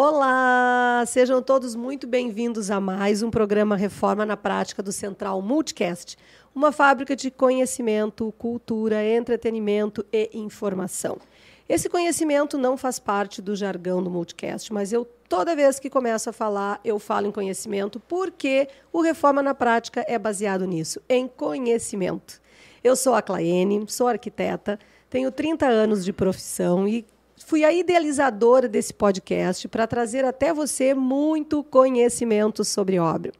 Olá, sejam todos muito bem-vindos a mais um programa Reforma na Prática do Central Multicast, uma fábrica de conhecimento, cultura, entretenimento e informação. Esse conhecimento não faz parte do jargão do Multicast, mas eu toda vez que começo a falar, eu falo em conhecimento, porque o Reforma na Prática é baseado nisso, em conhecimento. Eu sou a Claene, sou arquiteta, tenho 30 anos de profissão e fui a idealizadora desse podcast para trazer até você muito conhecimento sobre obra.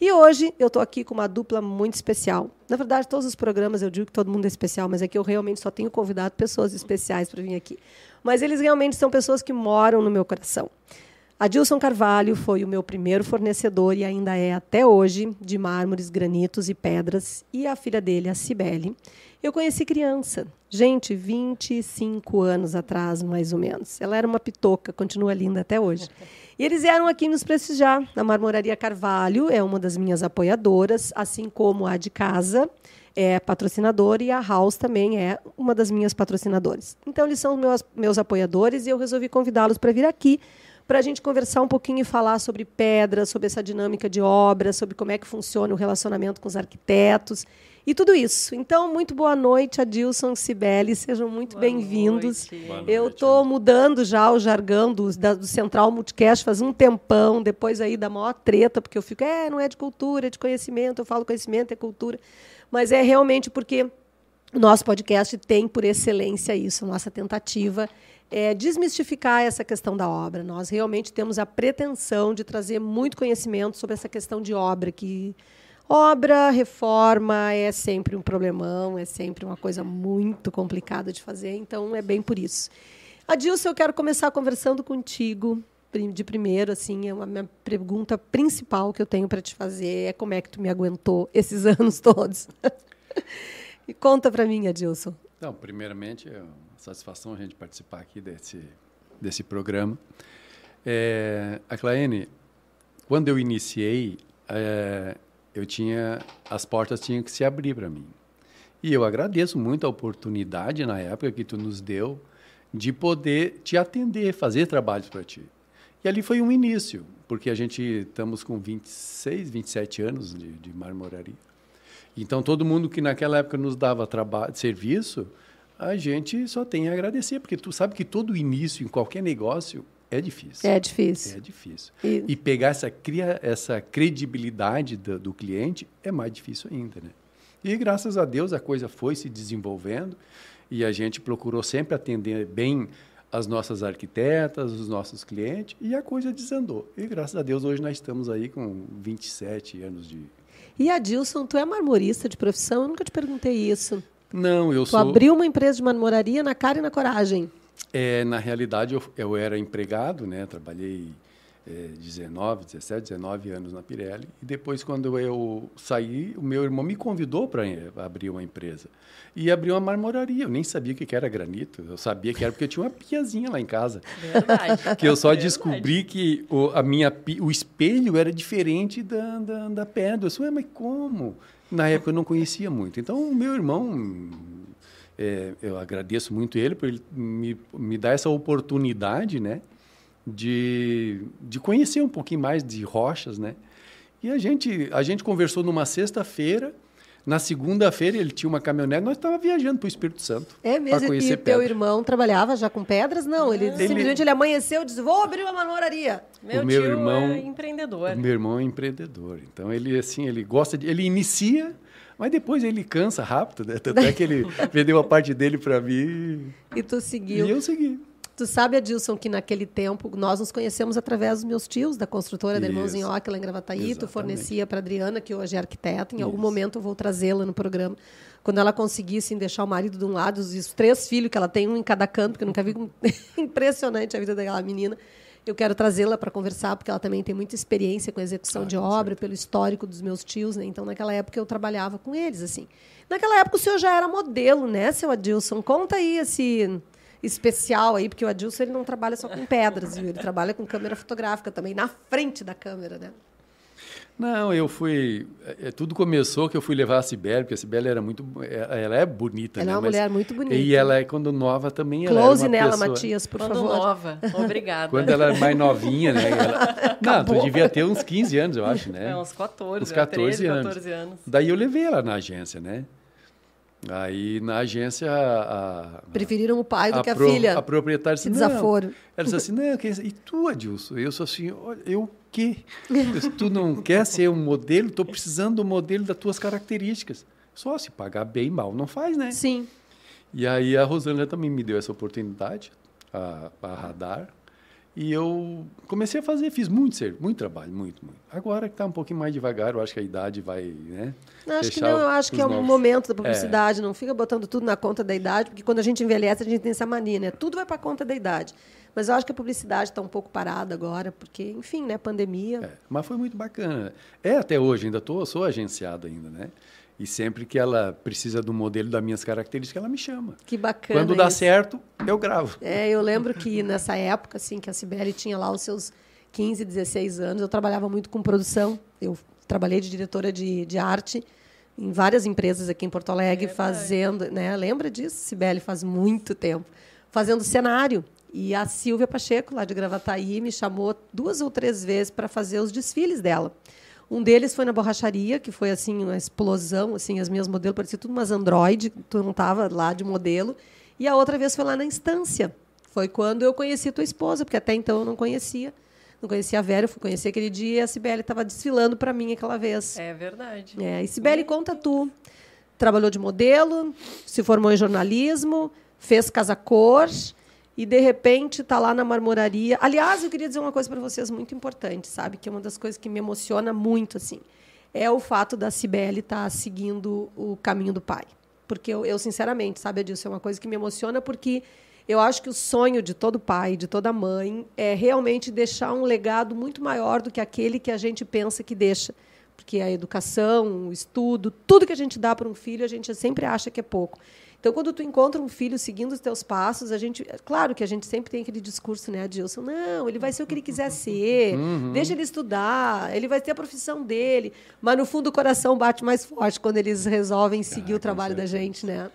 E hoje eu estou aqui com uma dupla muito especial. Na verdade, todos os programas eu digo que todo mundo é especial, mas aqui eu realmente só tenho convidado pessoas especiais para vir aqui. Mas eles realmente são pessoas que moram no meu coração. Adilson Carvalho foi o meu primeiro fornecedor e ainda é até hoje de mármores, granitos e pedras. E a filha dele, a Cibele, eu conheci criança. Gente, 25 anos atrás, mais ou menos. Ela era uma pitoca, continua linda até hoje. E eles vieram aqui nos prestigiar. A Marmoraria Carvalho é uma das minhas apoiadoras, assim como a de casa é patrocinadora e a House também é uma das minhas patrocinadoras. Então, eles são meus, meus apoiadores e eu resolvi convidá-los para vir aqui para a gente conversar um pouquinho e falar sobre pedra, sobre essa dinâmica de obra, sobre como é que funciona o relacionamento com os arquitetos e tudo isso. Então, muito boa noite, Adilson, Cibele, sejam muito bem-vindos. Eu estou mudando já o jargão do, da, do Central Multicast faz um tempão, depois aí da maior treta, porque eu fico, é, não é de cultura, é de conhecimento, eu falo conhecimento, é cultura. Mas é realmente porque o nosso podcast tem por excelência isso, nossa tentativa é desmistificar essa questão da obra. Nós realmente temos a pretensão de trazer muito conhecimento sobre essa questão de obra, que obra, reforma é sempre um problemão, é sempre uma coisa muito complicada de fazer, então é bem por isso. Adilson, eu quero começar conversando contigo de primeiro, assim, é uma minha pergunta principal que eu tenho para te fazer é como é que tu me aguentou esses anos todos. e conta para mim, Adilson. Então, primeiramente, é uma satisfação a gente participar aqui desse, desse programa. É, a Claene, quando eu iniciei, é, eu tinha as portas tinham que se abrir para mim. E eu agradeço muito a oportunidade na época que tu nos deu de poder te atender, fazer trabalhos para ti. E ali foi um início, porque a gente estamos com 26, 27 anos de, de marmoraria. Então, todo mundo que naquela época nos dava trabalho, serviço, a gente só tem a agradecer, porque tu sabe que todo início em qualquer negócio é difícil. É difícil. É difícil. E, e pegar essa, cria, essa credibilidade do, do, cliente é mais difícil ainda, né? E graças a Deus a coisa foi se desenvolvendo e a gente procurou sempre atender bem as nossas arquitetas, os nossos clientes e a coisa desandou. E graças a Deus hoje nós estamos aí com 27 anos de e Adilson, tu é marmorista de profissão? Eu nunca te perguntei isso. Não, eu tu sou. Tu abriu uma empresa de marmoraria na cara e na coragem. É, na realidade, eu, eu era empregado, né? Trabalhei 19, 17, 19 anos na Pirelli. E depois, quando eu saí, o meu irmão me convidou para abrir uma empresa. E abriu uma marmoraria. Eu nem sabia o que era granito. Eu sabia que era porque tinha uma piazinha lá em casa. Verdade. Que eu só Verdade. descobri que o, a minha, o espelho era diferente da, da, da pedra. Eu disse, mas como? Na época eu não conhecia muito. Então, o meu irmão é, eu agradeço muito ele por ele me, me dar essa oportunidade, né? De, de conhecer um pouquinho mais de rochas, né? E a gente, a gente conversou numa sexta-feira. Na segunda-feira ele tinha uma caminhonete, nós estávamos viajando para o Espírito Santo. É mesmo? E o teu irmão trabalhava já com pedras? Não, ele, ele simplesmente ele amanheceu e disse: Vou abrir uma marmoraria. Meu, o meu irmão é empreendedor. O meu irmão é empreendedor. Então ele assim, ele gosta de. Ele inicia, mas depois ele cansa rápido, né? Tanto é que ele vendeu a parte dele para mim. E tu seguiu. E eu segui. Tu sabe, Adilson, que naquele tempo nós nos conhecemos através dos meus tios, da construtora da Irmãos em lá em Gravataí. Exatamente. Tu fornecia para Adriana, que hoje é arquiteta. Em Isso. algum momento eu vou trazê-la no programa. Quando ela conseguisse deixar o marido de um lado, os três filhos que ela tem, um em cada canto, porque eu nunca vi. Impressionante a vida daquela menina. Eu quero trazê-la para conversar, porque ela também tem muita experiência com execução ah, de obra, certo. pelo histórico dos meus tios, né? Então, naquela época, eu trabalhava com eles, assim. Naquela época, o senhor já era modelo, né, seu Adilson? Conta aí esse especial aí, porque o Adilson ele não trabalha só com pedras, viu? Ele trabalha com câmera fotográfica também, na frente da câmera, né? Não, eu fui. É, tudo começou que eu fui levar a Sibeli, porque a Sibeli era muito. É, ela é bonita, ela né? é uma Mas, mulher muito bonita. E ela é, quando nova, também. Close ela nela, pessoa, Matias, por quando favor. Quando nova, obrigada. Quando ela é mais novinha, né? Ela... Não, tu devia ter uns 15 anos, eu acho, né? É, uns 14, uns 14 13, anos. 14 anos. Daí eu levei ela na agência, né? Aí na agência. A, Preferiram o pai do a que a pro, filha. A proprietária disse: desaforo. Não. Ela disse assim: não, e tu, Adilson? Eu sou assim: olha, eu quê? Se tu não quer ser um modelo, estou precisando do modelo das tuas características. Só se pagar bem, mal não faz, né? Sim. E aí a Rosângela também me deu essa oportunidade, a, a Radar. E eu comecei a fazer, fiz muito, muito trabalho, muito, muito. Agora que está um pouquinho mais devagar, eu acho que a idade vai, né? Não, acho que não, eu acho que é um momento da publicidade, é. não fica botando tudo na conta da idade, porque quando a gente envelhece, a gente tem essa mania, né? Tudo vai para a conta da idade. Mas eu acho que a publicidade está um pouco parada agora, porque, enfim, né, pandemia. É, mas foi muito bacana. É até hoje, ainda tô, sou agenciado ainda, né? E sempre que ela precisa do modelo das minhas características, ela me chama. Que bacana. Quando dá isso. certo, eu gravo. É, eu lembro que nessa época, assim, que a Sibeli tinha lá os seus 15, 16 anos, eu trabalhava muito com produção. Eu trabalhei de diretora de, de arte em várias empresas aqui em Porto Alegre, é fazendo. Né, lembra disso, Sibeli? Faz muito tempo. Fazendo cenário. E a Silvia Pacheco, lá de Gravataí, me chamou duas ou três vezes para fazer os desfiles dela. Um deles foi na borracharia, que foi assim uma explosão, assim as minhas modelos pareciam tudo umas android, tu não estava lá de modelo. E a outra vez foi lá na instância. Foi quando eu conheci tua esposa, porque até então eu não conhecia. Não conhecia a Vera, eu fui conhecer aquele dia e a Cibele estava desfilando para mim aquela vez. É verdade. É, e Cibele, conta tu. Trabalhou de modelo, se formou em jornalismo, fez casa cor e de repente está lá na marmoraria. Aliás, eu queria dizer uma coisa para vocês muito importante, sabe? Que é uma das coisas que me emociona muito, assim, é o fato da Cibele estar tá seguindo o caminho do pai. Porque eu, eu sinceramente, sabe, disso é uma coisa que me emociona porque eu acho que o sonho de todo pai, de toda mãe, é realmente deixar um legado muito maior do que aquele que a gente pensa que deixa. Porque a educação, o estudo, tudo que a gente dá para um filho, a gente sempre acha que é pouco. Então, quando tu encontra um filho seguindo os teus passos, a gente, claro que a gente sempre tem aquele discurso, né, Adilson? Não, ele vai ser o que ele quiser ser, uhum. deixa ele estudar, ele vai ter a profissão dele. Mas no fundo o coração bate mais forte quando eles resolvem seguir ah, o trabalho da gente, né?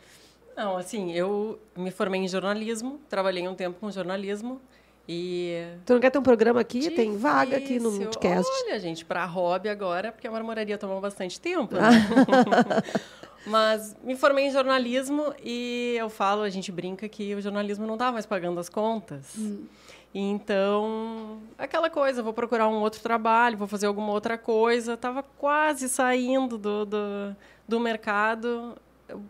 Não, assim, eu me formei em jornalismo, trabalhei um tempo com jornalismo. E... Tu não quer ter um programa aqui? Difícil. Tem vaga aqui no podcast. Olha, gente, para hobby agora, porque a marmoraria tomou bastante tempo. Né? Mas me formei em jornalismo e eu falo, a gente brinca que o jornalismo não estava mais pagando as contas. Hum. Então, aquela coisa, vou procurar um outro trabalho, vou fazer alguma outra coisa. Estava quase saindo do, do, do, mercado,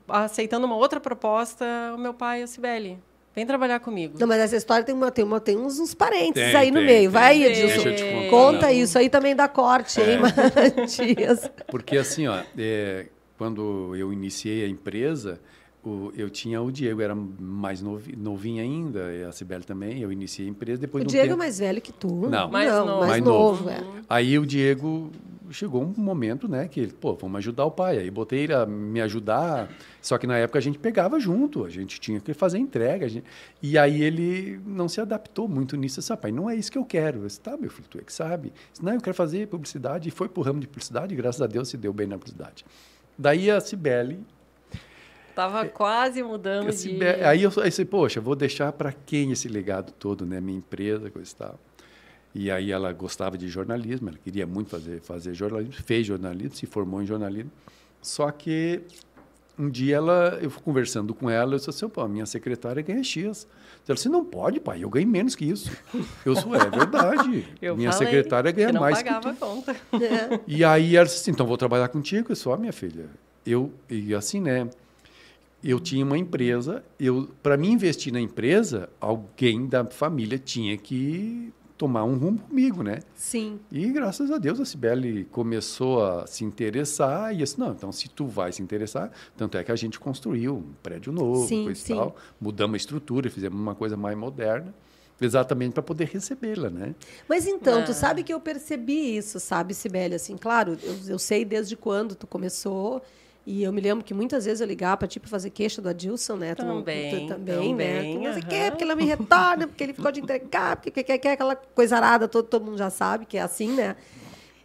aceitando uma outra proposta, o meu pai, a Cibele. Vem trabalhar comigo. Não, mas essa história tem, uma, tem, uma, tem uns, uns parênteses tem, aí no meio. Tem, Vai aí, Edilson. Conta isso aí também dá corte, é. hein, Matias? Porque assim, ó, é, quando eu iniciei a empresa, o, eu tinha o Diego, era mais novinho ainda, e a Sibeli também. Eu iniciei a empresa depois. O Diego tempo... é mais velho que tu? Não, mais não, novo. Mais, mais novo. novo. É. Aí o Diego chegou um momento, né, que ele, pô, vamos ajudar o pai. Aí botei ele a me ajudar. Só que na época a gente pegava junto, a gente tinha que fazer entrega. Gente... E aí ele não se adaptou muito nisso. Disse, ah, pai, não é isso que eu quero. Eu disse, tá, meu filho, tu é que sabe. Disse, não, eu quero fazer publicidade. E foi pro ramo de publicidade e graças a Deus se deu bem na publicidade. Daí a Cibele. Estava quase mudando Cibele, de. Aí eu disse, poxa, vou deixar para quem esse legado todo, né? Minha empresa, coisa e tal. E aí ela gostava de jornalismo, ela queria muito fazer, fazer jornalismo, fez jornalismo, se formou em jornalismo. Só que um dia ela, eu fui conversando com ela, eu disse assim, pô, minha secretária ganha X. Ela disse, não pode, pai, eu ganho menos que isso. Eu sou, é verdade. eu minha falei secretária ganha que não mais pagava que tu. conta. É. E aí ela disse assim, então vou trabalhar contigo. Eu sou, minha filha, eu, e assim, né, eu tinha uma empresa, eu para mim investir na empresa, alguém da família tinha que tomar um rumo comigo, né? Sim. E graças a Deus a Cibele começou a se interessar e disse, não, então se tu vai se interessar, tanto é que a gente construiu um prédio novo, sim, coisa sim. e tal, mudamos a estrutura, fizemos uma coisa mais moderna. exatamente para poder recebê-la, né? Mas então, tu sabe que eu percebi isso, sabe, Sibeli? Assim, claro, eu, eu sei desde quando tu começou. E eu me lembro que muitas vezes eu ligava para ti para fazer queixa do Adilson, né? Tu, também, tu, também, né? também, Tu não sei o quê, porque ela me retorna, porque ele ficou de entregar, porque quer, quer, quer aquela coisa arada, todo, todo mundo já sabe que é assim, né?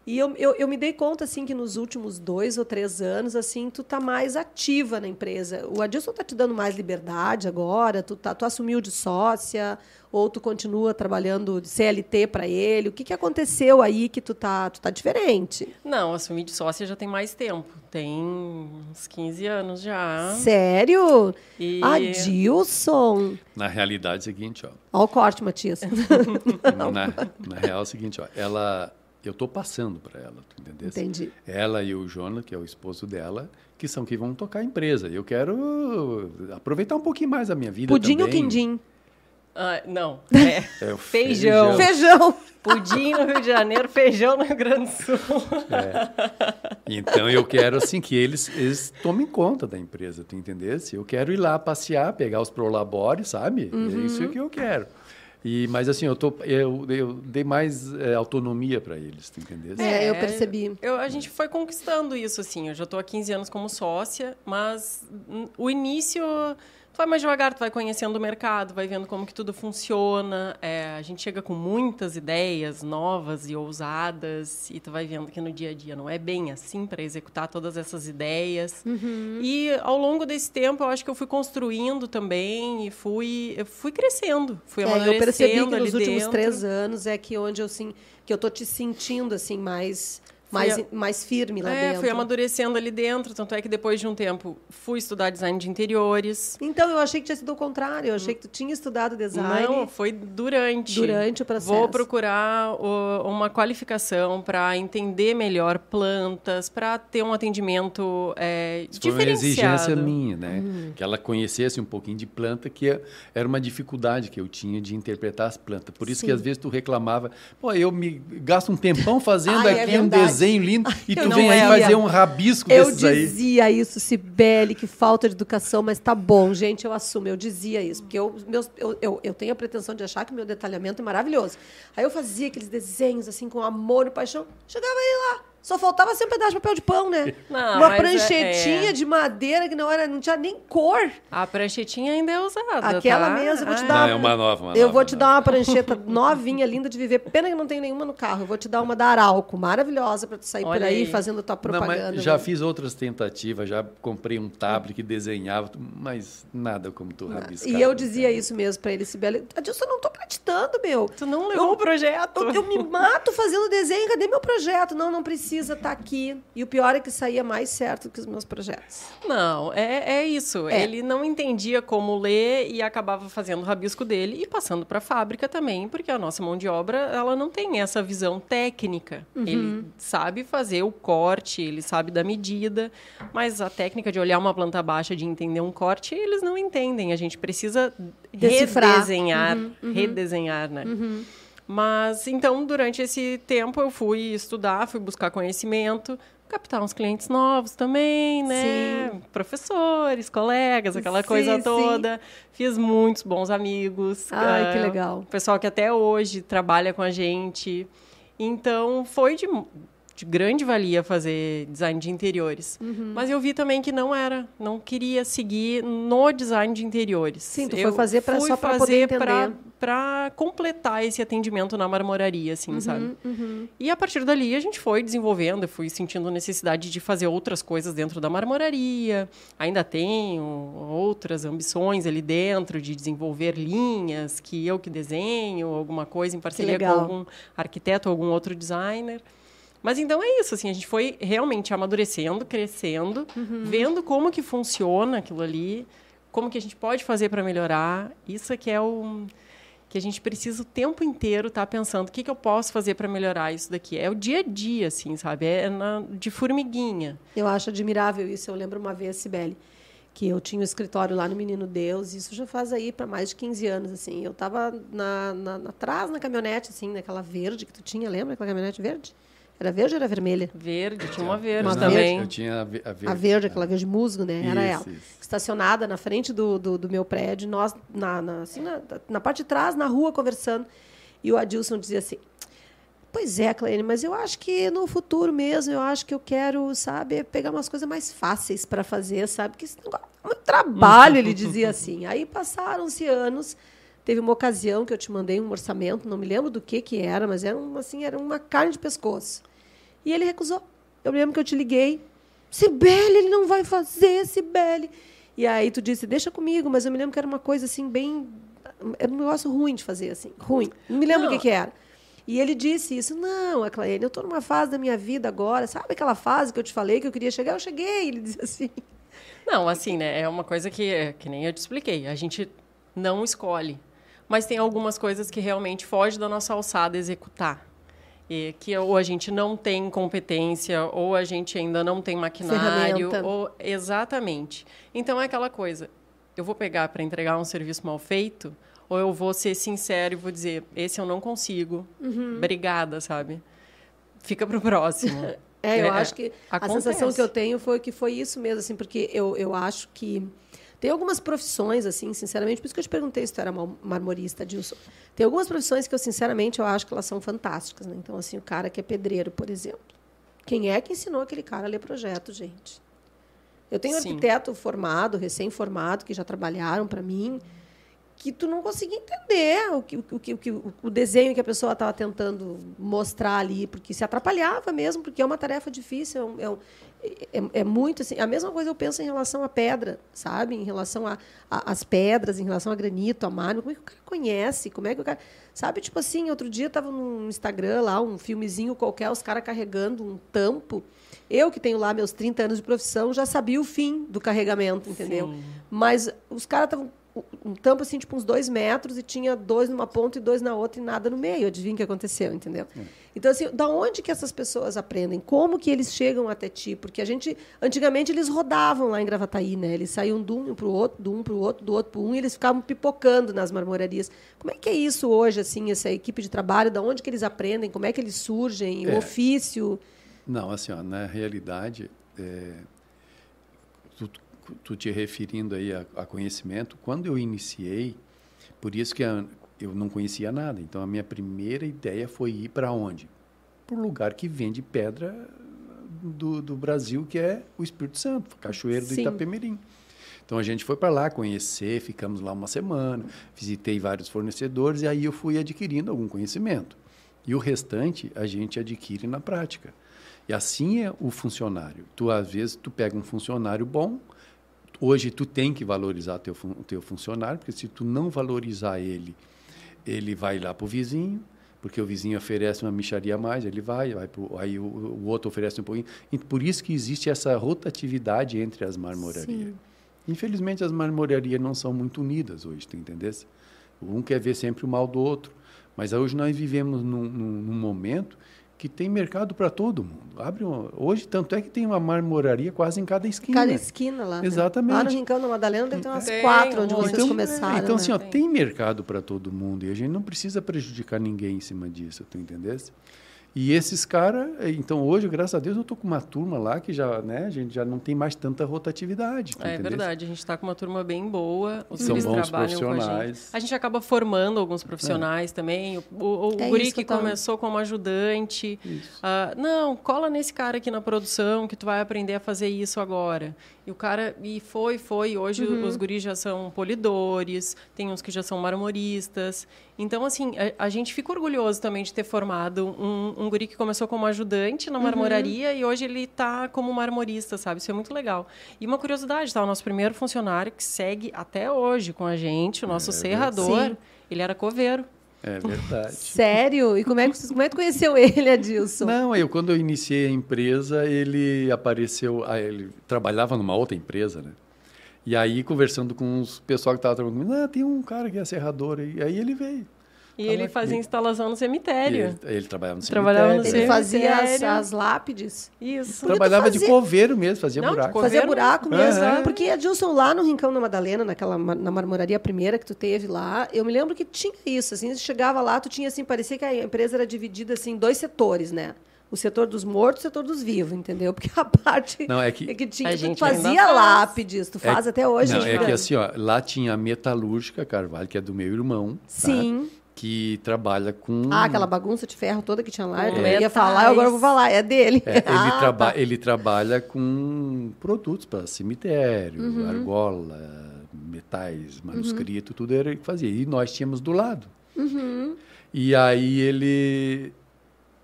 E eu, eu, eu me dei conta, assim, que nos últimos dois ou três anos, assim, tu tá mais ativa na empresa. O Adilson tá te dando mais liberdade agora? Tu, tá, tu assumiu de sócia? Ou tu continua trabalhando de CLT para ele? O que, que aconteceu aí que tu tá, tu tá diferente? Não, assumi de sócia já tem mais tempo. Tem uns 15 anos já. Sério? E- Adilson! Na realidade é o seguinte, ó. Olha o corte, Matias. na, na real é o seguinte, ó. Ela, eu tô passando para ela, tu entendeu? Entendi. Ela e o Jonas, que é o esposo dela, que são que vão tocar a empresa. Eu quero aproveitar um pouquinho mais a minha vida Pudim ou também. quindim? Ah, não, é É o Feijão. Feijão! pudim no Rio de Janeiro, feijão no Rio Grande do Sul. Então eu quero assim que eles, eles tomem conta da empresa, tu entendesse? Eu quero ir lá passear, pegar os prolabores, sabe? É isso que eu quero. E mas assim, eu tô eu, eu dei mais eh, autonomia para eles, tu entendesse? É, eu percebi. Eu, a gente foi conquistando isso, assim. Eu já estou há 15 anos como sócia, mas o início tu vai mais devagar, tu vai conhecendo o mercado, vai vendo como que tudo funciona. É, a gente chega com muitas ideias novas e ousadas e tu vai vendo que no dia a dia não é bem assim para executar todas essas ideias. E ao longo desse tempo, eu acho que eu fui construindo também e fui, eu fui crescendo, fui É, eu amadurecendo percebi que nos últimos dentro. três anos é que onde eu sim, que eu tô te sentindo assim mais mais, a- mais firme lá É, dentro. fui amadurecendo ali dentro, tanto é que depois de um tempo fui estudar design de interiores. Então eu achei que tinha sido o contrário. Eu achei que tu tinha estudado design Não, foi durante. durante o processo. Vou procurar o- uma qualificação para entender melhor plantas, para ter um atendimento é, Isso foi uma diferenciado. exigência minha, né? Uhum. Que ela conhecesse um pouquinho de planta, que é- era uma dificuldade que eu tinha de interpretar as plantas. Por isso Sim. que às vezes tu reclamava, pô, eu me gasto um tempão fazendo Ai, é aqui um verdade. Desenho lindo e tu vem aí fazer um rabisco Eu desses aí. dizia isso, Cibele, que falta de educação, mas tá bom, gente, eu assumo, eu dizia isso, porque eu, meus, eu, eu, eu tenho a pretensão de achar que meu detalhamento é maravilhoso. Aí eu fazia aqueles desenhos, assim, com amor e paixão, chegava aí lá, só faltava ser um pedaço de papel de pão, né? Não, Uma é- pranchetinha é. de madeira que não, era, não tinha nem cor. A pranchetinha ainda é usada. Aquela tá? mesmo, eu vou te Ah, dar Não, é uma nova, uma eu nova, vou te uma dar uma prancheta novinha, linda de viver. Pena que não tem nenhuma no carro. Eu vou te dar uma da Arauco, maravilhosa para tu sair por Olha aí, aí. fazendo tua Não, propaganda. mas já né? fiz outras tentativas, já comprei um tablet que desenhava, mas nada como tu rabiscar. E eu dizia isso mesmo para ele, Sibeli. Adilson, eu não tô acreditando, meu. Tu não levou o projeto. Eu, eu me mato fazendo desenho, cadê meu projeto? Não, não precisa estar aqui. E o pior é que saía mais certo que os meus projetos. Não, é, é isso. É. Ele não entendia como ler e acabava fazendo o rabisco dele e passando para a fábrica também, porque a nossa mão de obra ela não tem essa visão técnica. Uhum. Ele sabe fazer o corte, ele sabe da medida, mas a técnica de olhar uma planta baixa, de entender um corte, eles não entendem. A gente precisa Decifrar. redesenhar, redesenhar, né? Mas então, durante esse tempo, eu fui estudar, fui buscar conhecimento, captar uns clientes novos também, né? Sim. Professores, colegas, aquela Sim, coisa sim. toda. Fiz muitos bons amigos. Ai, que ah, legal. Pessoal que até hoje trabalha com a gente. Então, foi de, de grande valia fazer design de interiores. Uhum. Mas eu vi também que não era, não queria seguir no design de interiores. Sim, tu eu foi fazer pra- fui só pra poder entender. pra completar esse atendimento na marmoraria, assim, sabe? E a partir dali a gente foi desenvolvendo, eu fui sentindo necessidade de fazer outras coisas dentro da marmoraria. Ainda tenho outras ambições ali dentro de desenvolver linhas que eu que desenho, alguma coisa em parceria com algum arquiteto ou algum outro designer. Mas então é isso, assim, a gente foi realmente amadurecendo, crescendo, vendo como que funciona aquilo ali, como que a gente pode fazer para melhorar. Isso é que é o que a gente precisa o tempo inteiro estar pensando o que, que eu posso fazer para melhorar isso daqui. É o dia a dia, assim, sabe? É na- de formiguinha. Eu acho admirável isso. Eu lembro uma vez, Sibeli, que eu tinha um escritório lá no Menino Deus, isso já faz aí para mais de 15 anos, assim. Eu estava na, na- atrás na caminhonete, assim, naquela verde que tu tinha, lembra aquela caminhonete verde? Era verde ou era vermelha? Verde, tinha uma verde Uma também. Eu tinha a ve- a verde. A verde, aquela verde musgo, né? Era Isso, ela. isso. Estacionada na frente do, do, do meu prédio, nós, na, na, assim, na, na parte de trás, na rua, conversando. E o Adilson dizia assim: Pois é, Claine, mas eu acho que no futuro mesmo, eu acho que eu quero, sabe, pegar umas coisas mais fáceis para fazer, sabe? Que esse negócio é muito trabalho, ele dizia assim. Aí passaram-se anos. Teve uma ocasião que eu te mandei um orçamento, não me lembro do que que era, mas era uma, assim, era uma carne de pescoço. E ele recusou. Eu me lembro que eu te liguei. Sibeli, ele não vai fazer, Sibeli. E aí tu disse, deixa comigo, mas eu me lembro que era uma coisa assim, bem. Era um negócio ruim de fazer, assim, ruim. Não me lembro o Não. que, que era. E ele disse isso, não, Claine, eu estou numa fase da minha vida agora, sabe aquela fase que eu te falei que eu queria chegar? Eu cheguei, ele dizia assim. Não, assim, né? É uma coisa que, que nem eu te expliquei. A gente não escolhe. Mas tem algumas coisas que realmente fogem da nossa alçada executar. E que ou a gente não tem competência, ou a gente ainda não tem maquinário. Ferramenta. Ou, exatamente. Então é aquela coisa. Eu vou pegar para entregar um serviço mal feito, ou eu vou ser sincero e vou dizer, esse eu não consigo. Uhum. Obrigada, sabe? Fica pro próximo. É, eu É, acho que a acontece. sensação que eu tenho foi que foi isso mesmo, assim, porque eu, eu acho que tem algumas profissões, assim, sinceramente, por isso que eu te perguntei se tu era marmorista, Dilson. Tem algumas profissões que eu, sinceramente, eu acho que elas são fantásticas, né? Então, assim, o cara que é pedreiro, por exemplo. Quem é que ensinou aquele cara a ler projeto, gente? Eu tenho Sim. arquiteto formado, recém-formado, que já trabalharam para mim, que tu não conseguia entender o, que, o, que, o, que, o desenho que a pessoa estava tentando mostrar ali, porque se atrapalhava mesmo, porque é uma tarefa difícil, é, um- é, um- é- é muito assim. A mesma coisa eu penso em relação à pedra, sabe? Em relação às pedras, em relação a granito, a mármore, como é que o cara conhece? Como é que o cara. Sabe, tipo assim, outro dia estava no Instagram lá, um filmezinho qualquer, os caras carregando um tampo. Eu, que tenho lá meus 30 anos de profissão, já sabia o fim do carregamento, entendeu? Sim. Mas os caras estavam um tampo assim, tipo uns dois metros, e tinha dois numa ponta e dois na outra e nada no meio. Adivinha o que aconteceu, entendeu? Então, assim, da onde que essas pessoas aprendem? Como que eles chegam até ti? Porque a gente, antigamente, eles rodavam lá em Gravataí, né? Eles saíam de um para o outro, de um para o outro, do outro para um, e eles ficavam pipocando nas marmorarias. Como é que é isso hoje, assim, essa equipe de trabalho? Da onde que eles aprendem? Como é que eles surgem? O É. ofício? Não, assim, ó, na realidade, é, tu, tu te referindo aí a, a conhecimento, quando eu iniciei, por isso que a- eu não conhecia nada. Então, a minha primeira ideia foi ir para onde? Para o lugar que vende pedra do, do Brasil, que é o Espírito Santo, Cachoeiro do Sim. Itapemirim. Então a gente foi para lá conhecer, ficamos lá uma semana, visitei vários fornecedores e aí eu fui adquirindo algum conhecimento. E o restante a gente adquire na prática. E assim é o funcionário. Tu às vezes tu pega um funcionário bom, hoje tu tem que valorizar teu teu funcionário, porque se tu não valorizar ele, ele vai lá para o vizinho, porque o vizinho oferece uma micharia a mais, ele vai, vai pro, aí o, o outro oferece um pouquinho. E por isso que existe essa rotatividade entre as marmorarias. Sim. Infelizmente, as marmorarias não são muito unidas hoje, tu entendesse? Um quer ver sempre o mal do outro. Mas hoje nós vivemos num, num- num momento que tem mercado para todo mundo. Abre uma- hoje, tanto é que tem uma marmoraria quase em cada esquina. Cada esquina lá. né? Exatamente. Lá no Rincão da Madalena deve ter umas Tem, quatro onde um monte. vocês então, começaram. então né? assim, ó, Tem. tem mercado para todo mundo e a gente não precisa prejudicar ninguém em cima disso, tu entendesse? E esses caras, então hoje, graças a Deus, eu tô com uma turma lá que já, né, a gente já não tem mais tanta rotatividade. É entendesse? verdade, a gente está com uma turma bem boa. Os São bons trabalham com a gente. profissionais. A gente acaba formando alguns profissionais também. O, o, o É guri que começou como ajudante. Ah, não, cola nesse cara aqui na produção que tu vai aprender a fazer isso agora. E o cara, e foi, foi. Hoje Uhum. os guris já são polidores, tem uns que já são marmoristas. Então, assim, a, a gente fica orgulhoso também de ter formado um, um guri que começou como ajudante Uhum. na marmoraria e hoje ele está como marmorista, sabe? Isso é muito legal. E uma curiosidade, tá? O nosso primeiro funcionário que segue até hoje com a gente, o nosso É serrador, ele era coveiro. É verdade. Sério? E como é que vocês como é que conheceu ele, Adilson? Não, eu quando eu iniciei a empresa, ele apareceu, ah, ele trabalhava numa outra empresa, né? E aí conversando com os pessoal que estava trabalhando comigo, ah, tem um cara que é serrador aí, aí ele veio. E ele fazia instalação no E cemitério. Ele, ele trabalhava no Trabalhava no cemitério, Ele fazia as, Cemitério. as lápides. Isso. Porque Trabalhava de fazia- coveiro mesmo, fazia Não, de buraco. Fazia buraco mesmo. Aham. Porque, Adilson, lá no Rincão da Madalena, naquela, na marmoraria primeira que tu teve lá, eu me lembro que tinha isso, assim, você chegava lá, tu tinha, assim, parecia que a empresa era dividida, assim, em dois setores, né? o setor dos mortos, o setor dos vivos, entendeu? Porque a parte Não, é que- é que tinha, A tu gente fazia faz. lápides, tu faz É- até hoje. Não, é né? que assim, ó, lá tinha a metalúrgica Carvalho, que é do meu irmão. tá? Que trabalha com. Ah, aquela bagunça de ferro toda que tinha lá, eu ia metais. falar, agora eu vou falar, é dele. É, ele, Ah, traba tá. ele trabalha com produtos para cemitério, Uhum. argola, metais, Uhum. manuscrito, tudo era ele que fazia. E nós tínhamos do lado. Uhum. E aí ele.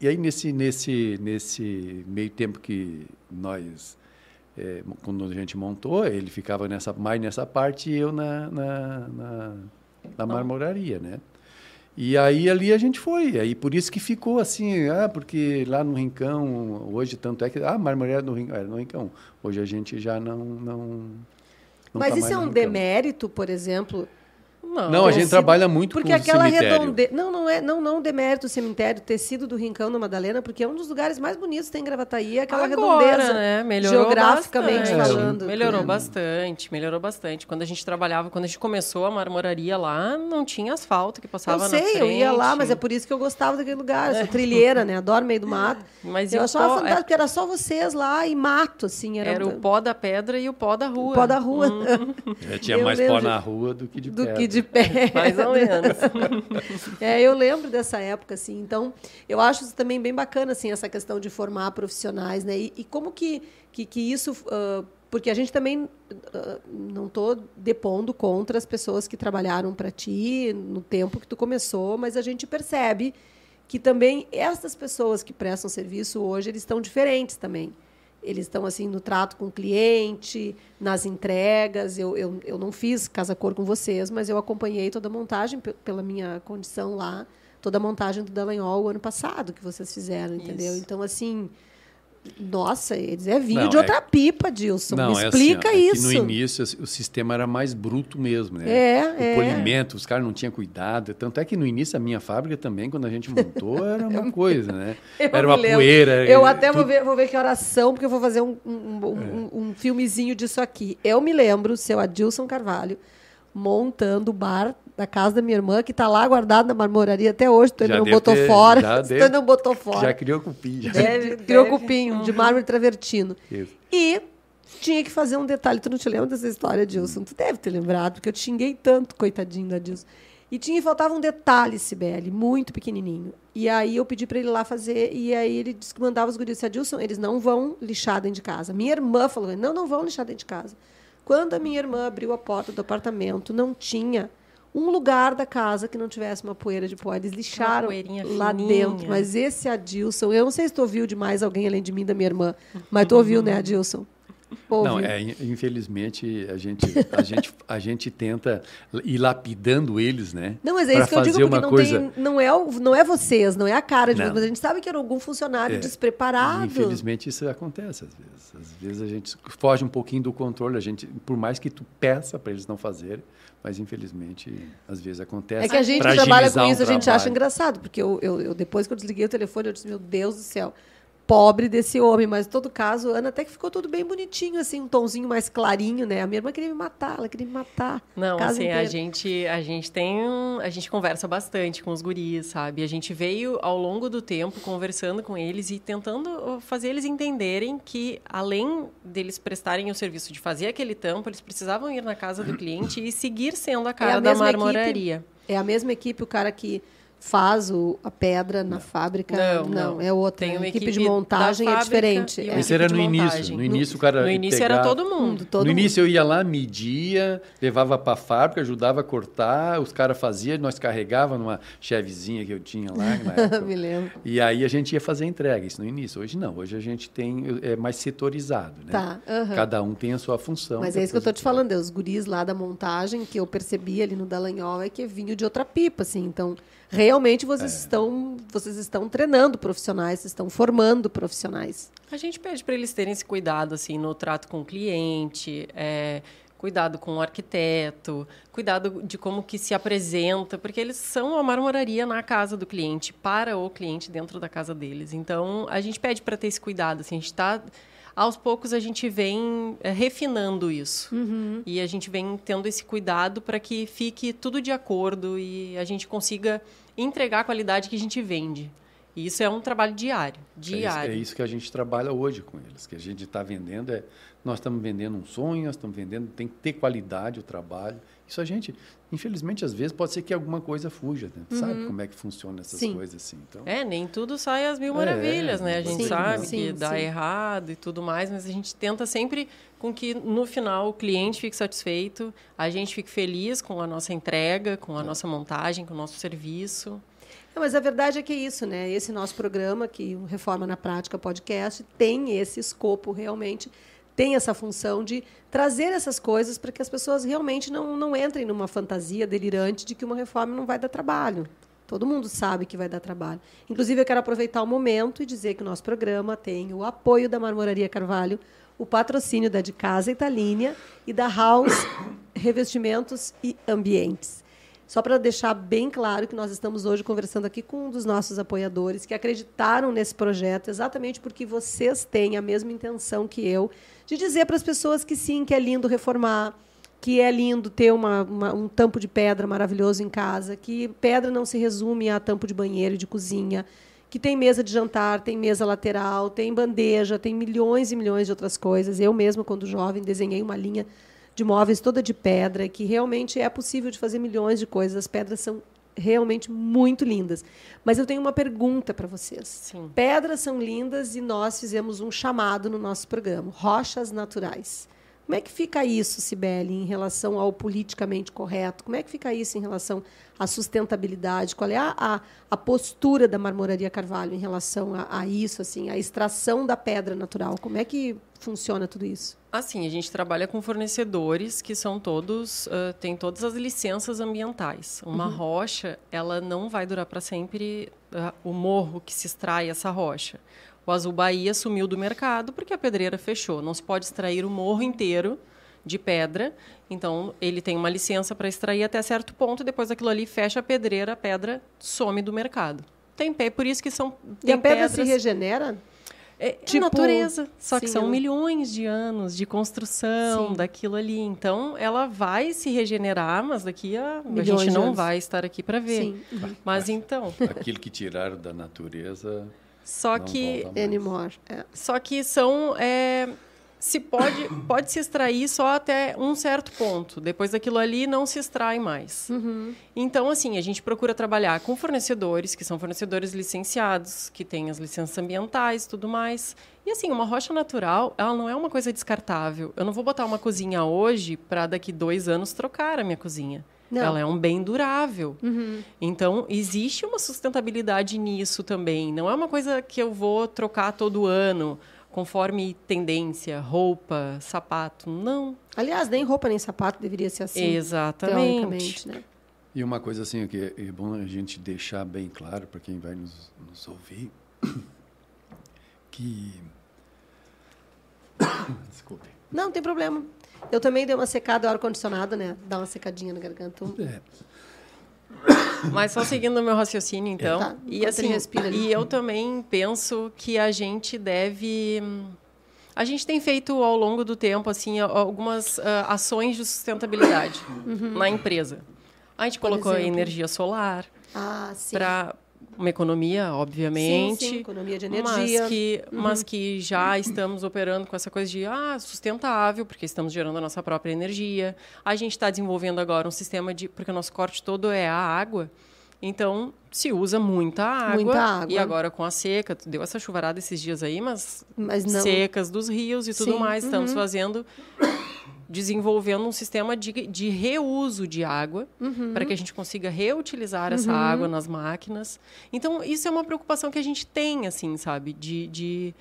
E aí nesse, nesse, nesse meio tempo que nós. é, quando a gente montou, ele ficava nessa, mais nessa parte e eu na, na, na, na marmoraria, né? E aí ali a gente foi. Aí por isso que ficou assim, ah, porque lá no Rincão, hoje tanto é que. Ah, marmoraria no Rincão, era no Rincão. Hoje a gente já não. não, não Mas tá isso é um demérito, por exemplo? Não, Não, a gente trabalha muito Porque com aquela cemitério. redonde... Não, não é, não, não demérito o cemitério ter sido do Rincão da Madalena, porque é um dos lugares mais bonitos que tem em Gravataí, é aquela Agora, redondeza. né? Melhorou geograficamente bastante. falando. Melhorou É. bastante, melhorou bastante. Quando a gente trabalhava, quando a gente começou a marmoraria lá, não tinha asfalto que Eu passava na sei, frente. eu ia lá, mas é por isso que eu gostava daquele lugar. Eu sou trilheira, né? Adoro meio do mato. Mas eu o achava pó- fantástico, porque era só vocês lá e mato, assim. Era, Era o pó da pedra e o pó da rua. pó da rua. É, tinha Eu mais lembro pó na rua do que de do pedra. que de pé. Mais ou menos. É, eu lembro dessa época, assim. Então, eu acho isso também bem bacana, assim, essa questão de formar profissionais, né? E, e como que, que, que isso... ah, porque a gente também ah, não estou depondo contra as pessoas que trabalharam para ti no tempo que tu começou, mas a gente percebe que também essas pessoas que prestam serviço hoje, eles estão diferentes também. Eles estão assim no trato com o cliente, nas entregas. Eu, eu, eu não fiz casa cor com vocês, mas eu acompanhei toda a montagem pe- pela minha condição lá, toda a montagem do Dallagnol o ano passado que vocês fizeram, entendeu? Isso. Então assim, nossa, eles é vinho Não, de é- outra pipa, Dilson. Não, Me é explica assim, ó, é isso. no início assim, o sistema era mais bruto mesmo, né? É, o é. polimento, os caras não tinham cuidado. Tanto é que no início a minha fábrica também, quando a gente montou, era uma coisa, né? Era uma lembro. poeira. Eu até vou ver, vou ver que oração, porque eu vou fazer um, um, um, um- um filmezinho disso aqui. Eu me lembro, seu Adilson Carvalho, montando o bar da casa da minha irmã, que está lá guardado na marmoraria até hoje. Tu ainda não botou ter- fora. já Tu ainda não botou fora. Já criou cupim. Já. Deve, criou deve. cupinho de mármore travertino. Isso. E tinha que fazer um detalhe. Tu não te lembra dessa história, Dilson? Tu deve ter lembrado, porque eu te xinguei tanto, coitadinho da Dilson. E tinha faltava um detalhe, Sibeli, muito pequenininho. E aí eu pedi para ele lá fazer, e aí ele disse que mandava os guris. Disse, Adilson, eles não vão lixar dentro de casa. Minha irmã falou, não, não vão lixar dentro de casa. Quando a minha irmã abriu a porta do apartamento, não tinha um lugar da casa que não tivesse uma poeira de pó. Eles lixaram lá fininha. dentro. Mas esse Adilson, eu não sei se tu ouviu de mais alguém além de mim, da minha irmã, mas tu ouviu, né, Adilson? Não, é, in- infelizmente a gente, a gente, a gente tenta ir lapidando eles, né? Não, mas é isso que eu digo, porque não, coisa. tem, não, é, não é vocês, não é a cara de Não. vocês, mas a gente sabe que era algum funcionário É. despreparado. Infelizmente isso acontece às vezes. Às vezes a gente foge um pouquinho do controle, a gente, por mais que tu peça para eles não fazerem, mas infelizmente às vezes acontece. É que a gente que trabalha com um isso, a gente trabalho. acha engraçado, porque eu, eu, eu- depois que eu desliguei o telefone, eu disse, meu Deus do céu, pobre desse homem. Mas em todo caso, Ana, até que ficou tudo bem bonitinho, assim, um tonzinho mais clarinho, né? A minha irmã queria me matar, ela queria me matar. Não, assim, a inteira. gente, a gente tem um, a gente conversa bastante com os guris, sabe? A gente veio ao longo do tempo conversando com eles e tentando uh, fazer eles entenderem que além deles prestarem o serviço de fazer aquele tampo, eles precisavam ir na casa do cliente e seguir sendo a cara É a da mesma equipe? marmoraria. É a mesma equipe, o cara que faz o, a pedra na fábrica. Não, não. é outra. Tem uma a equipe, equipe de montagem é diferente. e É. Esse era no início. No início o cara No início era todo mundo. todo no mundo. início eu ia lá, media, levava para a fábrica, ajudava a cortar, os caras faziam, nós carregava numa chevezinha que eu tinha lá. Me lembro. E aí a gente ia fazer a entrega, isso no início. Hoje não, hoje a gente tem é mais setorizado, né? Tá, aham. Cada um tem a sua função. Mas é isso que eu tô te falando, é os guris lá da montagem que eu percebi ali no Dallagnol é que vinho de outra pipa, assim. Então, realmente vocês É. estão vocês estão treinando profissionais, vocês estão formando profissionais. A gente pede para eles terem esse cuidado assim no trato com o cliente, é, cuidado com o arquiteto, cuidado de como que se apresenta, porque eles são a marmoraria na casa do cliente, para o cliente dentro da casa deles. Então a gente pede para ter esse cuidado. Assim, a gente está aos poucos a gente vem é, refinando isso e a gente vem tendo esse cuidado para que fique tudo de acordo e a gente consiga entregar a qualidade que a gente vende. E isso é um trabalho diário, diário. É isso, é isso que a gente trabalha hoje com eles, que a gente está vendendo é nós estamos vendendo um sonho, nós estamos vendendo, tem que ter qualidade o trabalho. Isso a gente, infelizmente, às vezes pode ser que alguma coisa fuja, né? uhum. sabe como é que funciona essas sim. coisas assim. Então, é, nem tudo sai às mil maravilhas, é, né? A gente sim, sabe sim, que dá errado e tudo mais, mas a gente tenta sempre com que no final o cliente fique satisfeito, a gente fique feliz com a nossa entrega, com a nossa montagem, com o nosso serviço. Não, mas a verdade é que é isso, né? Esse nosso programa, que o Reforma na Prática Podcast, tem esse escopo realmente, tem essa função de trazer essas coisas para que as pessoas realmente não, não entrem numa fantasia delirante de que uma reforma não vai dar trabalho. Todo mundo sabe que vai dar trabalho. Inclusive, eu quero aproveitar o momento e dizer que o nosso programa tem o apoio da Marmoraria Carvalho, o patrocínio da De Casa Italínia e da House Revestimentos e Ambientes. Só para deixar bem claro que nós estamos hoje conversando aqui com um dos nossos apoiadores que acreditaram nesse projeto exatamente porque vocês têm a mesma intenção que eu de dizer para as pessoas que sim, que é lindo reformar, que é lindo ter uma, uma, um tampo de pedra maravilhoso em casa, que pedra não se resume a tampo de banheiro e de cozinha, que tem mesa de jantar, tem mesa lateral, tem bandeja, tem milhões e milhões de outras coisas. Eu mesma, quando jovem, desenhei uma linha de móveis toda de pedra, que realmente é possível de fazer milhões de coisas. As pedras são realmente muito lindas. Mas eu tenho uma pergunta para vocês. Sim. Pedras são lindas e nós fizemos um chamado no nosso programa, rochas naturais. Como é que fica isso, Sibeli, em relação ao politicamente correto? Como é que fica isso em relação à sustentabilidade? Qual é a, a, a postura da Marmoraria Carvalho em relação a, a, isso, assim, a extração da pedra natural? Como é que funciona tudo isso? Assim, a gente trabalha com fornecedores que são todos, uh, têm todas as licenças ambientais. Uma uhum. rocha, ela não vai durar para sempre uh, o morro que se extrai essa rocha. O Azul Bahia sumiu do mercado porque a pedreira fechou. Não se pode extrair o morro inteiro de pedra. Então, ele tem uma licença para extrair até certo ponto. Depois daquilo ali, fecha a pedreira, a pedra some do mercado. Tem pé, por isso que são. E a pedra pedras... se regenera? É, é tipo, natureza. Só que sim, são milhões de anos de construção sim. daquilo ali. Então, ela vai se regenerar, mas daqui a. Milhões a gente não vai estar aqui para ver. Sim. Uhum. Mas então. Aquilo que tiraram da natureza só não que anymore. É. Só que são é, se pode pode se extrair só até um certo ponto. Depois daquilo ali não se extrai mais. Uhum. Então assim a gente procura trabalhar com fornecedores que são fornecedores licenciados, que têm as licenças ambientais, tudo mais. E assim uma rocha natural ela não é uma coisa descartável. Eu não vou botar uma cozinha hoje para daqui dois anos trocar a minha cozinha. Não. Ela é um bem durável. Uhum. Então, existe uma sustentabilidade nisso também. Não é uma coisa que eu vou trocar todo ano, conforme tendência, roupa, sapato. Não. Aliás, nem roupa nem sapato deveria ser assim. Exatamente. Né? E uma coisa assim que é bom a gente deixar bem claro para quem vai nos, nos ouvir, que... Desculpe. Não, não tem problema. Eu também dei uma secada ao ar-condicionado, né? Dá uma secadinha na garganta. É. Mas só seguindo o meu raciocínio, então. Tá, e assim, e eu também penso que a gente deve. A gente tem feito ao longo do tempo assim algumas uh, ações de sustentabilidade uhum. na empresa. A gente colocou energia solar ah, para uma economia, obviamente. Sim, sim, economia de energia. Mas que, uhum. mas que já estamos operando com essa coisa de ah, sustentável, porque estamos gerando a nossa própria energia. A gente está desenvolvendo agora um sistema de. Porque o nosso corte todo é a água. Então, se usa muita água. Muita água. E agora com a seca, deu essa chuvarada esses dias aí, mas, mas secas dos rios e tudo Sim. mais. Estamos uhum. fazendo desenvolvendo um sistema de, de reuso de água uhum. para que a gente consiga reutilizar essa uhum. água nas máquinas. Então, isso é uma preocupação que a gente tem, assim, sabe? De, de,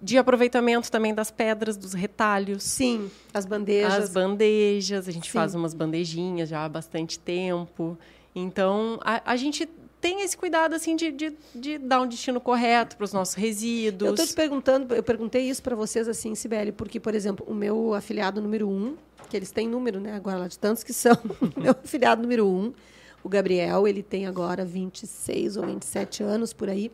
de aproveitamento também das pedras, dos retalhos. Sim, as bandejas. As bandejas, a gente Sim. faz umas bandejinhas já há bastante tempo. Então, a, a gente tem esse cuidado assim de, de, de dar um destino correto para os nossos resíduos. Eu estou te perguntando, eu perguntei isso para vocês assim, Sibeli, porque, por exemplo, o meu afiliado número um, que eles têm número, né, agora lá de tantos que são, meu afiliado número um, o Gabriel, ele tem agora 26 ou 27 anos por aí.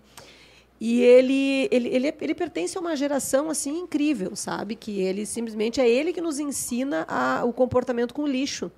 E ele, ele, ele, ele pertence a uma geração assim incrível, sabe? Que ele simplesmente é ele que nos ensina a, o comportamento com o lixo.